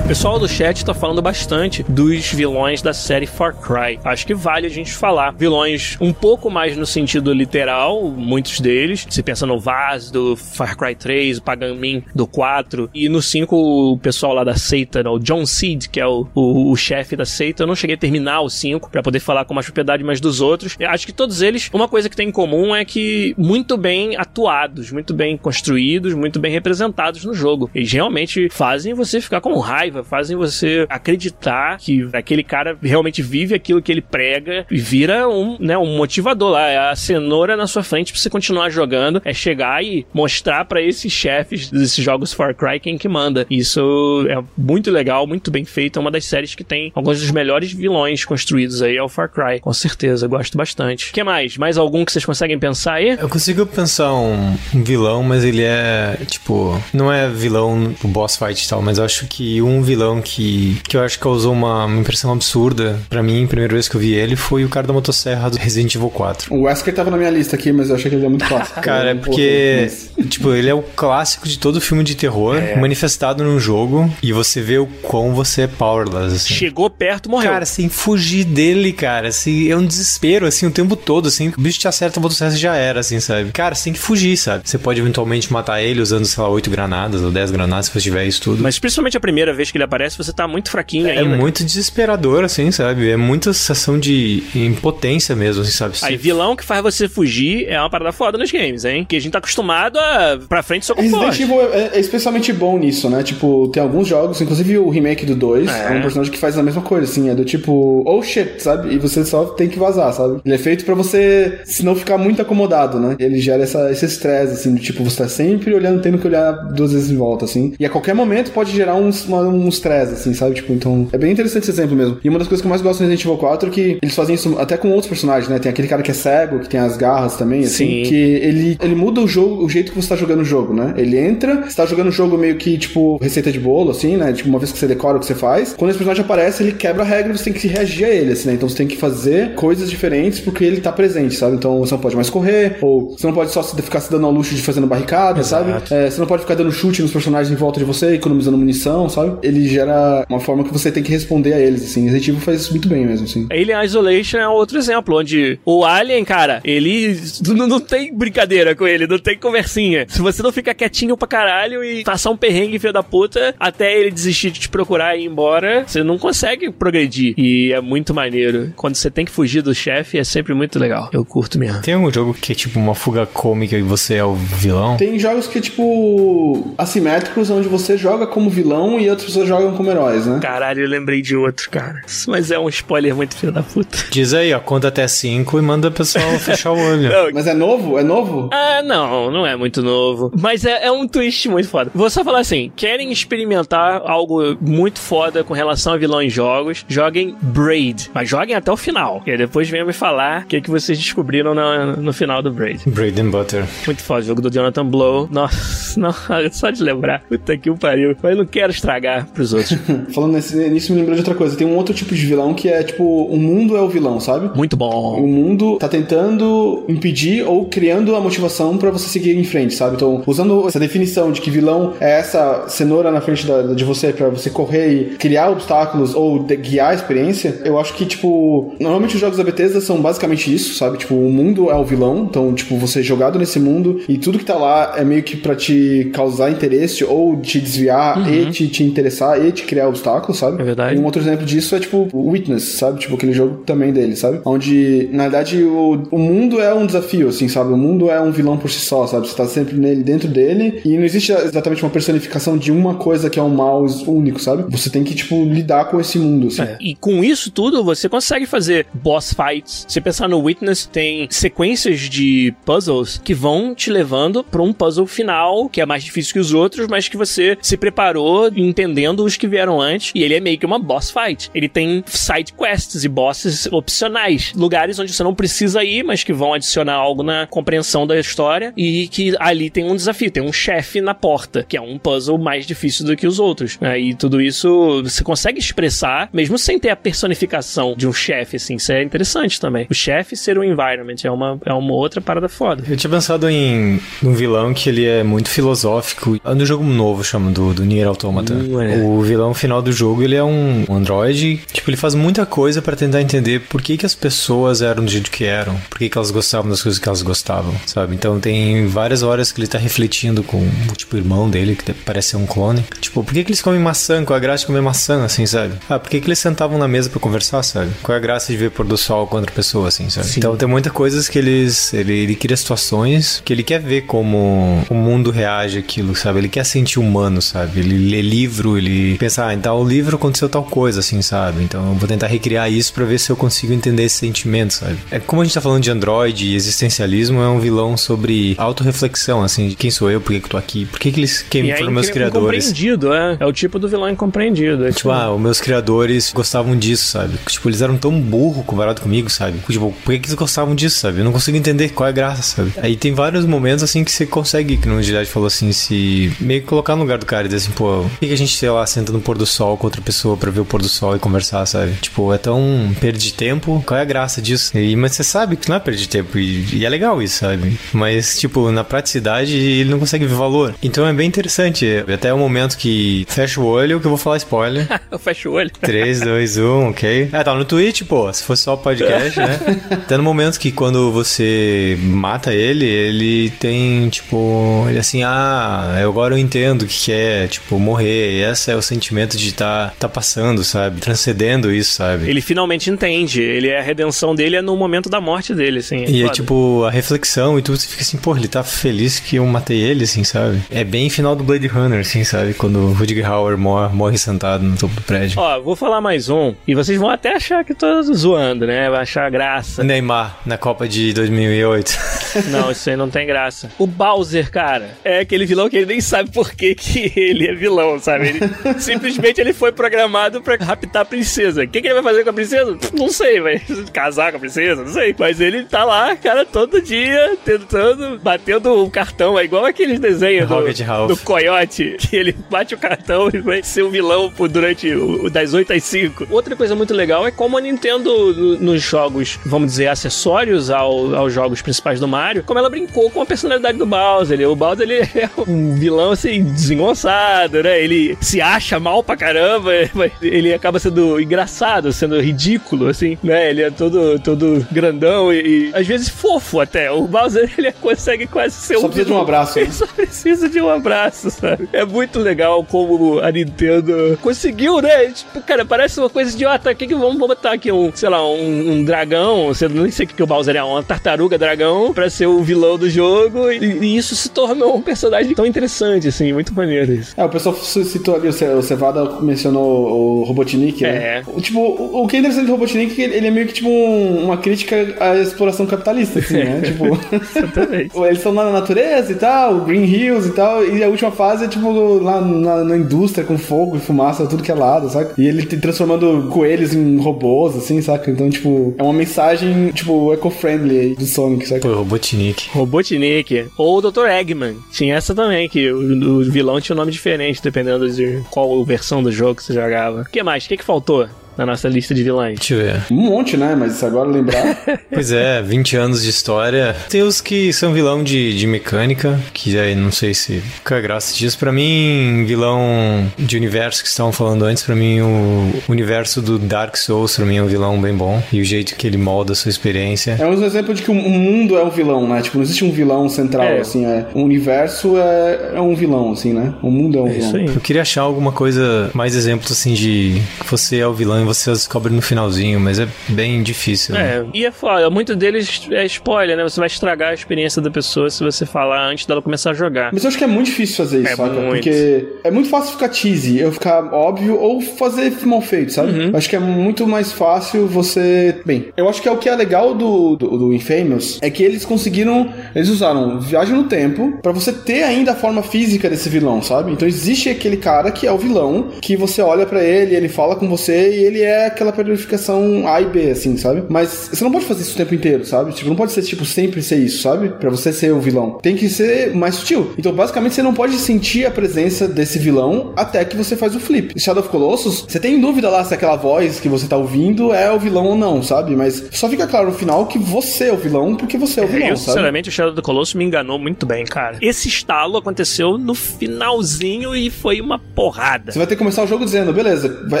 S1: pessoal do chat tá falando bastante dos vilões da série Far Cry. Acho que vale a gente falar. Vilões um pouco mais no sentido literal, muitos deles. Você pensa no Vaz do Far Cry 3, o Pagamin do 4. E no 5, o pessoal lá da seita, o John Seed, que é o, o, o chefe da seita. Eu não cheguei a terminar o 5 para poder falar com mais propriedade, mas dos outros. Eu acho que todos eles, uma coisa que tem em comum é que muito bem atuados, muito bem construídos, muito bem representados no jogo. Eles realmente fazem você ficar com raiva, fazem você acreditar que aquele cara realmente vive aquilo que ele prega e vira um, né, um motivador lá. É a cenoura na sua frente pra você continuar jogando. É chegar e mostrar para esses chefes desses jogos Far Cry quem que manda. Isso é muito legal, muito bem feito. É uma das séries que tem alguns dos melhores vilões construídos aí, é o Far Cry. Com certeza, gosto bastante. O que mais? Mais algum que vocês conseguem pensar aí?
S2: Eu consigo pensar um, vilão, mas ele é, tipo, não é vilão o boss fight e tal, mas eu acho que um vilão que, que eu acho que causou uma, uma impressão absurda pra mim, a primeira vez que eu vi ele, foi o cara da motosserra do Resident Evil 4.
S3: O Wesker tava na minha lista aqui, mas eu achei que ele é muito clássico. [LAUGHS]
S2: Cara, é porque, tipo, ele é o clássico de todo filme de terror
S1: É.
S2: manifestado num jogo e você vê o quão você é powerless, assim.
S1: Chegou perto, morreu.
S2: Cara, sem fugir dele, cara, assim, é um desespero, assim, o tempo todo, assim, o bicho te acerta, a motosserra já era, assim, sabe? Cara, você tem que fugir, sabe? Você pode eventualmente matar ele usando, sei lá, oito granadas ou 10 granadas, se você tiver isso tudo.
S1: Mas principalmente a primeira vez que ele aparece, você tá muito fraquinho
S2: é
S1: ainda.
S2: muito desesperador, assim, sabe? É muita sensação de impotência mesmo, assim, sabe?
S1: Aí, vilão que faz você fugir é uma parada foda nos games, hein? Que a gente tá acostumado a pra frente soco
S3: Resident
S1: forte.
S3: Evil é, é especialmente bom nisso, né? Tipo, tem alguns jogos, inclusive o remake do 2, é. um personagem que faz a mesma coisa, assim, é do tipo, oh shit, sabe? E você só tem que vazar, sabe? Ele é feito pra você, se não ficar muito acomodado, né? Ele gera essa, esse estresse, assim, do tipo, você tá sempre olhando, tendo que olhar duas vezes em volta, assim. E a qualquer momento pode gerar uns, uma, um estresse, assim, sabe? Tipo, então, é bem interessante esse exemplo mesmo. E uma das coisas que eu mais gosto no Resident Evil 4 é que eles fazem isso até com outros personagens, né? Tem aquele cara que é cego, que tem as garras também, assim,
S1: Sim.
S3: que ele, ele muda o jogo, o jeito que você tá jogando o jogo, né? Ele entra, você tá jogando o jogo meio que, tipo, receita de bolo, assim, né? Tipo, uma vez que você decora o que você faz, quando esse personagem aparece, ele quebra a regra e você tem que reagir a ele, assim, né? Então você tem que fazer coisas diferentes porque ele tá presente, sabe? Então você não pode mais correr, ou você não pode só ficar se dando ao luxo de fazendo barricada, sabe? É, você não pode ficar dando chute nos personagens em volta de você, economizando munição, sabe? Ele gera uma forma que você tem que responder a eles, assim. Resident Evil faz isso muito bem mesmo, assim.
S1: Alien Isolation é outro exemplo, onde o Alien, cara, ele [LAUGHS] não, tem brincadeira com ele, não tem conversinha. Se você não ficar quietinho pra caralho e passar um perrengue, filho da puta, até ele desistir de te procurar e ir embora, você não consegue progredir. E é muito maneiro. Quando você tem que fugir do chefe, é sempre muito legal. Eu curto mesmo.
S2: Tem algum jogo que é tipo uma fuga cômica e você é o vilão?
S3: Tem jogos que, tipo, assimétricos, onde você joga como vilão e outras pessoas jogam como heróis, né?
S1: Caralho, eu lembrei de outro, cara. Mas é um spoiler muito filho da puta.
S2: Diz aí, ó, conta até 5 e manda o pessoal [LAUGHS] fechar o olho.
S1: Não,
S3: Mas é novo? É novo?
S1: Ah, não, não é muito novo. Mas é, é um twist muito foda. Vou só falar assim: querem experimentar algo muito foda com relação a vilão em jogos? Joguem Braid. Mas joguem até o final. E aí depois venham me falar o que, que vocês descobriram no, no final do Braid.
S2: Bread and Butter.
S1: Muito foda. Jogo do Jonathan Blow. Nossa, [LAUGHS] não, só de lembrar. Puta que o pariu. Mas eu não quero estragar pros outros. [LAUGHS]
S3: Falando nesse, nisso, me lembrou de outra coisa. Tem um outro tipo de vilão que é, tipo, o mundo é o vilão, sabe?
S1: Muito bom.
S3: O mundo tá tentando impedir ou criando a motivação pra você seguir em frente, sabe? Então, usando essa definição de que vilão é essa cenoura na frente da- de você pra você correr e criar obstáculos ou guiar a experiência, eu acho que, tipo, normalmente os jogos da Bethesda são basicamente isso, sabe? Tipo, o mundo é o vilão, então, tipo, você é jogado nesse mundo e tudo que tá lá é meio que pra te causar interesse ou te desviar e te, te interessar e te criar obstáculos, sabe?
S1: É verdade.
S3: E um outro exemplo disso é, tipo, o Witness, sabe? Tipo, aquele jogo também dele, sabe? Onde, na verdade, o, o mundo é um desafio, assim, sabe? O mundo é um vilão por si só, sabe? Você tá sempre nele, dentro dele, e não existe exatamente uma personificação de uma coisa que é um mal único, sabe? Você tem que, tipo, lidar com esse mundo, assim.
S1: É. E com isso tudo, você consegue fazer boss fights. Se pensar no Witness, tem sequências de puzzles que vão te levando pra um puzzle final, que é mais difícil que os outros, mas que você se preparou entendendo os que vieram antes. E ele é meio que uma boss fight. Ele tem side quests e bosses opcionais. Lugares onde você não precisa ir, mas que vão adicionar algo na compreensão da história. E que ali tem um desafio, tem um chefe na porta, que é um puzzle mais difícil do que os outros. né? E tudo isso você consegue expressar, mesmo sem ter a personificação de um chefe, assim. Isso é interessante também. O chefe ser um environment é uma, é uma outra parada foda.
S2: Eu tinha pensado em um vilão que ele é muito filosófico. É um jogo novo, chama, do, do Nier Automata.
S1: Hum, é.
S2: O vilão final do jogo, ele é um androide. Tipo, ele faz muita coisa para tentar entender por que, que as pessoas eram do jeito que eram. Por que, que elas gostavam das coisas que elas gostavam, sabe? Então tem várias horas que ele tá refletindo com o tipo irmão dele, que parece ser um clone. Tipo, por que, que eles comem maçã? Qual é a graça de comer maçã, assim, sabe? Ah, por que, que eles sentavam na mesa para conversar, sabe? Qual é a graça de ver pôr do sol com outra pessoa, assim, sabe? Sim. Então tem muitas coisas que eles. Ele, ele cria situações que ele quer ver como o mundo reage aquilo, sabe? Ele quer sentir humano, sabe? Ele lê livro, ele pensa, ah, então o livro aconteceu tal coisa, assim, sabe? Então eu vou tentar recriar isso para ver se eu consigo entender esse sentimento, sabe? É como a gente tá falando de Android e existencialismo, é um vilão sobre autorreflexão, assim, de quem sou eu, por que, que eu tô aqui, por que, que eles quem foram meus criadores.
S1: Incompreendido, é. É o tipo do vilão incompreendido. É
S2: tipo, tipo, ah, os meus criadores gostavam disso, sabe? Tipo, eles eram tão burro comparado comigo, sabe? Tipo, por que, que eles gostavam disso, sabe? Eu não consigo entender qual é a graça, sabe? Aí tem vários momentos assim que você consegue, que no Gillette falou assim, se meio que colocar no lugar do cara e dizer assim, pô, por que, que a gente, sei lá, senta no pôr do sol com outra pessoa pra ver o pôr do sol e conversar, sabe? Tipo, é tão perder tempo, qual é a graça disso? E, mas você sabe que não é perder tempo e, e, é legal isso, sabe? Mas, tipo, na praticidade ele não consegue ver valor. Então é bem interessante. Até o momento que fecha o olho que eu vou falar spoiler. [LAUGHS]
S1: fecha o olho.
S2: 3, 2, 1, ok? É, tá no Twitch, pô. Se fosse só podcast, né? [LAUGHS] Até no momento que quando você mata ele, ele tem, tipo, ele assim, ah, agora eu entendo o que é, tipo, morrer. E esse é o sentimento de estar tá, tá passando, sabe? Transcendendo isso, sabe?
S1: Ele finalmente entende. Ele é a redenção dele é no momento da morte dele, assim.
S2: É e foda. é tipo, a reflexão e tudo, você fica assim, pô, ele tá feliz que eu matei ele, assim, sabe? É bem final do Blade Runner, assim, sabe? Quando o Rudiger Hauer morre, morre sentado no topo do prédio.
S1: Ó, vou falar mais um, e vocês vão até achar que tô zoando, né? Vai achar graça.
S2: Neymar, na Copa de 2008. [LAUGHS]
S1: Não, isso aí não tem graça. O Bowser, cara, é aquele vilão que ele nem sabe por que, que ele é vilão, sabe? Ele, [LAUGHS] simplesmente ele foi programado pra raptar a princesa. O que, que ele vai fazer com a princesa? Não sei, vai [LAUGHS] casar com a princesa, não sei. Mas ele tá lá, cara, todo dia tentando, batendo o cartão. É igual aqueles desenhos do, do Coyote, [LAUGHS] que ele bate o cartão e vai ser o vilão por, durante o, das 8 às 5. Outra coisa muito legal é como a Nintendo, nos jogos, vamos dizer, acessórios ao, aos jogos principais do Mario, como ela brincou com a personalidade do Bowser. O Bowser, ele é um vilão, assim, desengonçado, né? Ele se acha mal pra caramba, [LAUGHS] mas ele acaba sendo engraçado, sendo ridículo, assim, né? Ele é todo, todo grandão e, e às vezes fofo até. O Bowser, [LAUGHS] ele consegue quase ser
S3: só um... Só precisa de um abraço.
S1: Ele [LAUGHS] só precisa de um abraço, sabe? É muito legal como a Nintendo conseguiu, né? Tipo, cara, parece uma coisa idiota. O que que vamos botar aqui? Um, sei lá, um, um dragão, sei, não sei o que, que o Bowser é, uma tartaruga dragão pra ser o vilão do jogo e, e isso se tornou um personagem tão interessante, assim, muito maneiro isso.
S3: É, o pessoal citou ali, o Cevada mencionou o Robotnik, né? É. Tipo, o, o que é interessante do Robotnik é que ele é meio que tipo um, uma crítica à exploração capitalista, assim, né? [LAUGHS] tipo, [LAUGHS] eles estão lá na natureza e tal, Green Hills e tal, e a última fase é tipo lá na, na indústria com fogo e fumaça, tudo que é lado, saca? E ele transformando coelhos em robôs, assim, saca? Então, tipo, é uma mensagem, tipo, eco-friendly do Sonic, saca?
S2: Pô, Robotnik.
S1: Robotnik. Ou o Dr. Eggman. Tinha essa também, que o, o vilão tinha um nome diferente, dependendo de qual versão do jogo que você jogava. O que mais? O que, que faltou? Na nossa lista de vilões?
S2: Deixa eu ver.
S3: Um monte, né? Mas agora lembrar. [LAUGHS]
S2: pois é, 20 anos de história. Tem os que são vilão de, de mecânica, que aí não sei se fica a graça disso. Pra mim, vilão de universo que estavam falando antes, pra mim, o universo do Dark Souls, pra mim, é um vilão bem bom. E o jeito que ele molda a sua experiência.
S3: É um exemplo de que o mundo é o vilão, né? Tipo, não existe um vilão central, é. assim. É, o universo é, é um vilão, assim, né? O mundo é um é vilão. Isso aí.
S2: Eu queria achar alguma coisa, mais exemplos, assim, de que você é o vilão e você descobre no finalzinho, mas é bem difícil.
S1: Né? É, e é foda. Muito deles é spoiler, né? Você vai estragar a experiência da pessoa se você falar antes dela começar a jogar.
S3: Mas eu acho que é muito difícil fazer isso, é saca? Muito. Porque é muito fácil ficar cheesy, eu ficar óbvio, ou fazer mal feito, sabe? Uhum. Acho que é muito mais fácil você. Bem, eu acho que é o que é legal do, do, do Infamous é que eles conseguiram. Eles usaram viagem no tempo para você ter ainda a forma física desse vilão, sabe? Então existe aquele cara que é o vilão, que você olha para ele, ele fala com você e ele ele é aquela personificação A e B, assim, sabe? Mas você não pode fazer isso o tempo inteiro, sabe? Tipo, não pode ser, tipo, sempre ser isso, sabe? Pra você ser o vilão. Tem que ser mais sutil. Então, basicamente, você não pode sentir a presença desse vilão até que você faz o flip. Shadow of Colossus, você tem dúvida lá se aquela voz que você tá ouvindo é o vilão ou não, sabe? Mas só fica claro no final que você é o vilão porque você é o vilão,
S1: Eu,
S3: sabe?
S1: sinceramente, o Shadow do Colossus me enganou muito bem, cara. Esse estalo aconteceu no finalzinho e foi uma porrada.
S3: Você vai ter que começar o jogo dizendo, beleza, vai-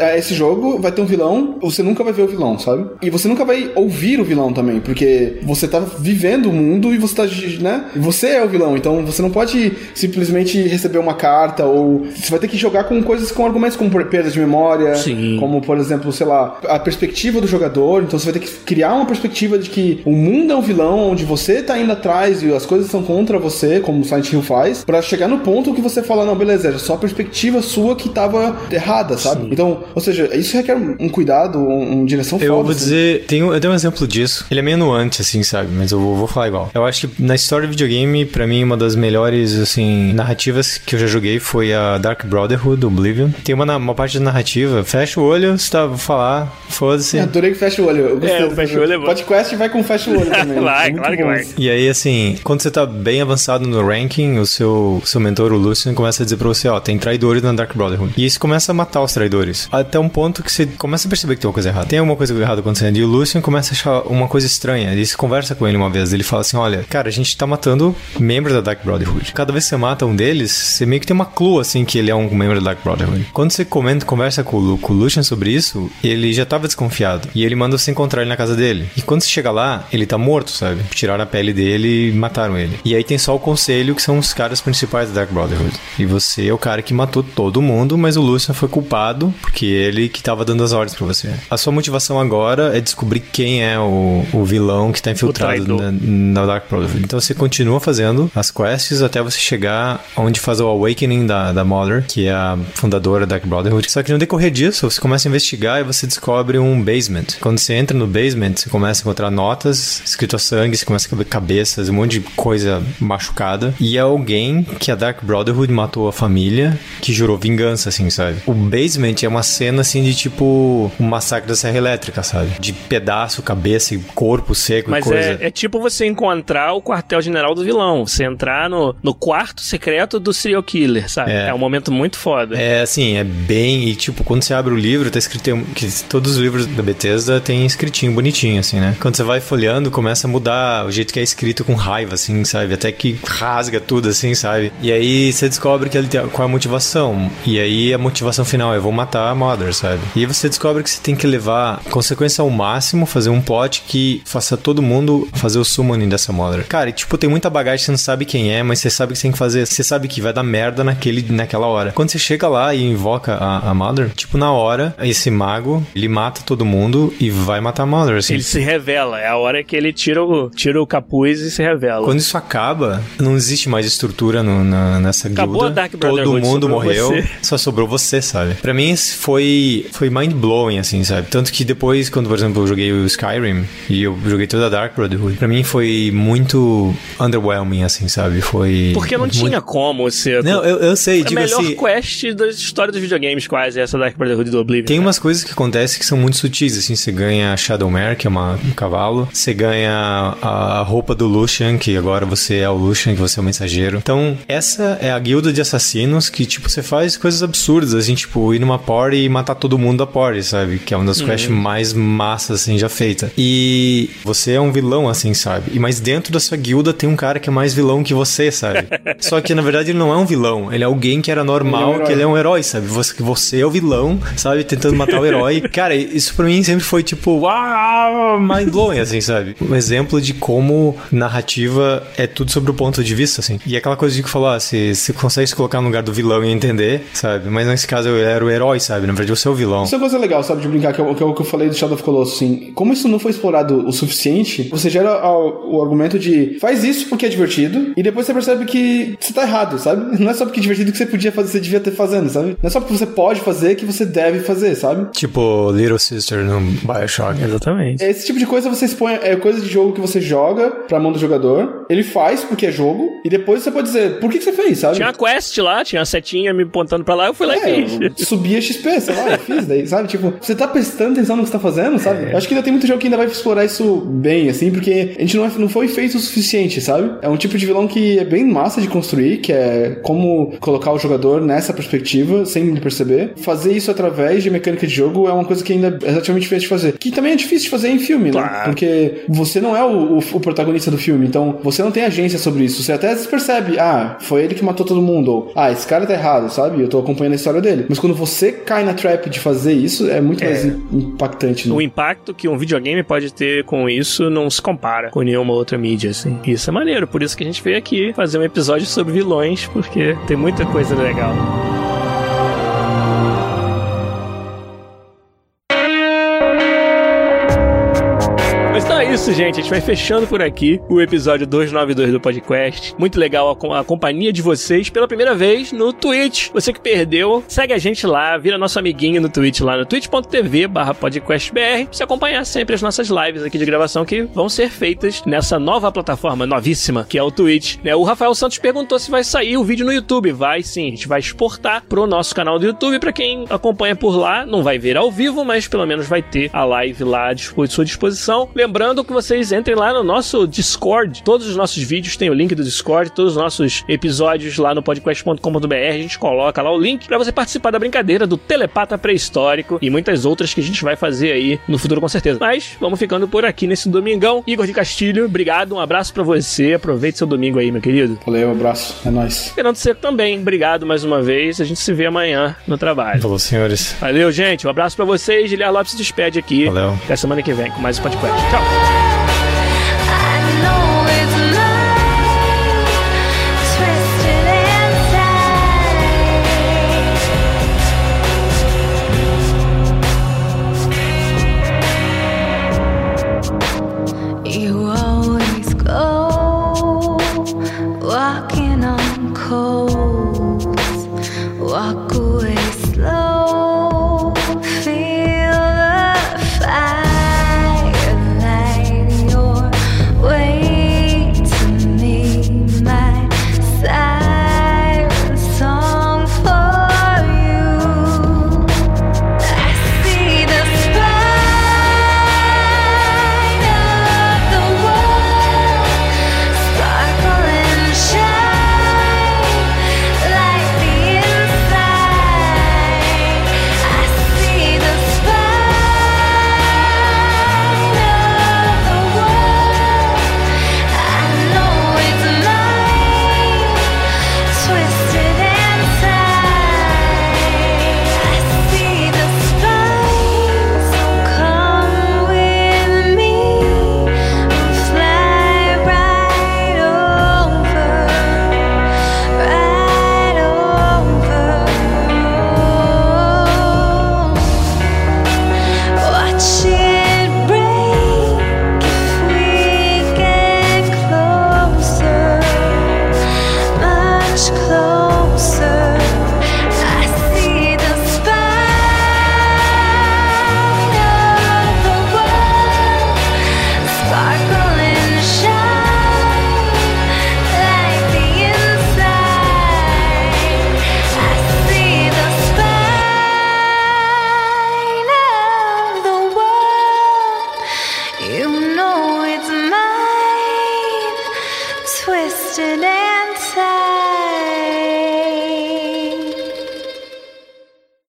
S3: é, esse jogo vai ter um vilão, você nunca vai ver o vilão, sabe? E você nunca vai ouvir o vilão também, porque você tá vivendo o mundo e você tá, né? Você é o vilão, então você não pode simplesmente receber uma carta ou você vai ter que jogar com coisas com argumentos como per- perda de memória,
S1: Sim.
S3: como por exemplo, sei lá, a perspectiva do jogador, então você vai ter que criar uma perspectiva de que o mundo é um vilão onde você tá indo atrás e as coisas são contra você, como o Silent Hill faz, pra chegar no ponto que você fala, não, beleza, é só a perspectiva sua que tava errada, sabe? Então, ou seja, isso requer um cuidado, um, um direção
S2: Eu
S3: foda,
S2: vou
S3: assim.
S2: dizer, um- eu tenho um exemplo disso. Ele é meio nuante, assim, sabe? Mas eu vou, vou falar igual. Eu acho que na história do videogame, pra mim, uma das melhores, assim, narrativas que eu já joguei foi a Dark Brotherhood, do Oblivion. Tem uma, uma parte da narrativa, fecha o olho, você tá, vou falar, foda-se.
S3: Adorei que fecha o olho. Eu gostei
S1: É, o fecha o olho é bom.
S3: Podcast vai com fecha o olho [LAUGHS] também.
S1: Vai,
S3: É
S1: claro que vai.
S2: E aí, assim, quando você tá bem avançado no ranking, o seu, seu mentor, o Lucian, começa a dizer pra você, ó, tem traidores na Dark Brotherhood. E isso começa a matar os traidores. Até um ponto que você começa a perceber que tem uma coisa errada. Tem alguma coisa errada acontecendo. E o Lucian começa a achar uma coisa estranha. Ele se conversa com ele uma vez. Ele fala assim, olha, cara, a gente tá matando membros da Dark Brotherhood. Cada vez que você mata um deles, você meio que tem uma clue, assim, que ele é um membro da Dark Brotherhood. Quando você comenta, conversa com o, com o Lucian sobre isso, ele já tava desconfiado. E ele manda você encontrar ele na casa dele. E quando você chega lá, ele tá morto, sabe? Tiraram a pele dele e mataram ele. E aí tem só o conselho, que são os caras principais da Dark Brotherhood. E você é o cara que matou todo mundo, mas o Lucian foi culpado, porque ele que tava dando as ordens pra você. A sua motivação agora é descobrir quem é o, o vilão que tá infiltrado na, na Dark Brotherhood. Então você continua fazendo as quests até você chegar onde faz o Awakening da, da Mother, que é a fundadora da Dark Brotherhood. Só que no decorrer disso, você começa a investigar e você descobre um basement. Quando você entra no basement, você começa a encontrar notas escrito a sangue, você começa a ver cabeças, um monte de coisa machucada. E é alguém que a Dark Brotherhood matou a família, que jurou vingança, assim, sabe? O basement é uma cena, assim, de tipo um massacre da Serra Elétrica, sabe? De pedaço, cabeça e corpo seco
S1: Mas
S2: e coisa.
S1: é, é tipo você encontrar o quartel-general do vilão. Você entrar no, no quarto secreto do serial killer, sabe?
S2: É.
S1: É, um momento muito foda.
S2: É assim, é bem. E tipo, quando você abre o livro, tá escrito. Que todos os livros da Bethesda tem escritinho, bonitinho, assim, né? Quando você vai folheando, começa a mudar o jeito que é escrito com raiva, assim, sabe? Até que rasga tudo, assim, sabe? E aí você descobre que ele tem, qual é a motivação. E aí a motivação final é: vou matar a Mother, sabe? E aí você descobre que você tem que levar consequência ao máximo, fazer um plot que faça todo mundo fazer o summoning dessa Mother. Cara, e tipo, tem muita bagagem, você não sabe quem é, mas você sabe que você tem que fazer. Você sabe que vai dar merda naquele, naquela hora. Quando você chega lá e invoca a, a Mother, tipo, na hora, esse mago, ele mata todo mundo e vai matar a Mother, assim.
S1: Ele se revela. É a hora que ele tira o, tira o capuz e se revela.
S2: Quando isso acaba, não existe mais estrutura no- na- nessa
S1: Acabou
S2: guilda.
S1: a Dark
S2: Todo
S1: Brotherhood,
S2: mundo
S1: sobrou
S2: morreu,
S1: você.
S2: só sobrou você, sabe? Pra mim foi foi mind blowing assim, sabe? Tanto que depois quando, por exemplo, eu joguei o Skyrim e eu joguei toda a Dark Brotherhood, pra mim foi muito underwhelming assim, sabe? Foi
S1: Porque não
S2: muito-
S1: tinha como ser.
S2: Não, eu, eu sei,
S1: É a
S2: tipo
S1: melhor
S2: assim,
S1: quest da história dos videogames, quase, essa Dark Brotherhood do Oblivion.
S2: Tem umas coisas que acontecem que são muito sutis, assim, você ganha Shadowmare, que é uma, um cavalo, você ganha a roupa do Lucian, que agora você é o Lucian, que você é o mensageiro. Então, essa é a guilda de assassinos que, tipo, você faz coisas absurdas, assim, tipo, ir numa party e matar todo mundo da party, sabe? Que é uma das quests mais massas, assim, já feita. E você é um vilão, assim, sabe? E mas dentro da sua guilda tem um cara que é mais vilão que você, sabe? [LAUGHS] Só que, na verdade, ele não é um vilão, ele é alguém que era normal,
S3: Ele é um
S2: que ele é um herói, sabe? Você, você é o vilão, sabe? Tentando matar o herói. [LAUGHS] Cara, isso pra mim sempre foi tipo, uau, mind blowing, assim, sabe? Um exemplo de como narrativa é tudo sobre o ponto de vista, assim. E aquela coisa de que falou, ah, se você consegue se colocar no lugar do vilão e entender, sabe? Mas nesse caso eu era o herói, sabe? Na verdade você é o vilão.
S3: É uma coisa legal, sabe, de brincar, que é o que, é eu falei do Shadow of Colossus, assim. Como isso não foi explorado o suficiente, você gera o, o argumento de faz isso porque é divertido, e depois você percebe que você tá errado, sabe? [LAUGHS] Não é só porque é divertido que você podia fazer, você devia ter fazendo, sabe? Não é só porque você pode fazer que você deve fazer, sabe?
S2: Tipo Little Sister no Bioshock.
S1: Exatamente.
S3: Esse tipo de coisa você expõe, é coisa de jogo que você joga pra mão do jogador, ele faz porque é jogo, e depois você pode dizer, por que, que você fez, sabe?
S1: Tinha uma quest lá, tinha uma setinha me apontando pra lá, eu fui lá
S3: É,
S1: e fiz.
S3: eu subia XP, sei lá, eu fiz daí, sabe? Tipo, você tá prestando atenção no que você tá fazendo, sabe? Eu acho que ainda tem muito jogo que ainda vai explorar isso bem, assim, porque a gente não, é, não foi feito o suficiente, sabe? É um tipo de vilão que é bem massa de construir, que é como colocar o jogador nessa perspectiva, sem ele perceber. Fazer isso através de mecânica de jogo é uma coisa que ainda é relativamente difícil de fazer. Que também é difícil de fazer em filme, né?
S4: Claro.
S3: Porque você não é o, o- o protagonista do filme, então você não tem agência sobre isso. Você até percebe, ah, foi ele que matou todo mundo, ou ah, esse cara tá errado, sabe? Eu tô acompanhando a história dele. Mas quando você cai na trap de fazer isso, é muito mais im- impactante, né?
S4: O impacto que um videogame pode ter com isso não se compara com nenhuma outra mídia, assim. Isso é maneiro, por isso que a gente veio aqui fazer um episódio sobre vilões, porque tem muita coisa legal. Isso, gente. A gente vai fechando por aqui o episódio 292 do podcast. Muito legal a, a companhia de vocês pela primeira vez no Twitch. Você que perdeu, segue a gente lá, vira nosso amiguinho no Twitch lá no twitch.tv barra podcastbr. Você acompanhar sempre as nossas lives aqui de gravação que vão ser feitas nessa nova plataforma novíssima que é o Twitch. Né? O Rafael Santos perguntou se vai sair o vídeo no YouTube. Vai sim, a gente vai exportar pro nosso canal do YouTube. Pra quem acompanha por lá, não vai ver ao vivo, mas pelo menos vai ter a live lá à sua disposição. Lembrando que vocês entrem lá no nosso Discord. Todos os nossos vídeos têm o link do Discord, todos os nossos episódios lá no podcast.com.br. A gente coloca lá o link pra você participar da brincadeira do Telepata Pré-Histórico e muitas outras que a gente vai fazer aí no futuro com certeza. Mas vamos ficando por aqui nesse domingão. Igor de Castilho, obrigado, um abraço pra você. Aproveite seu domingo aí, meu querido.
S3: Valeu, abraço. É nóis.
S4: Fernando Seco também, obrigado mais uma vez. A gente se vê amanhã no trabalho.
S2: Falou, senhores.
S4: Valeu, gente. Um abraço pra vocês. Giliar Lopes se despede aqui.
S2: Valeu.
S4: Até semana que vem com mais um podcast. Tchau.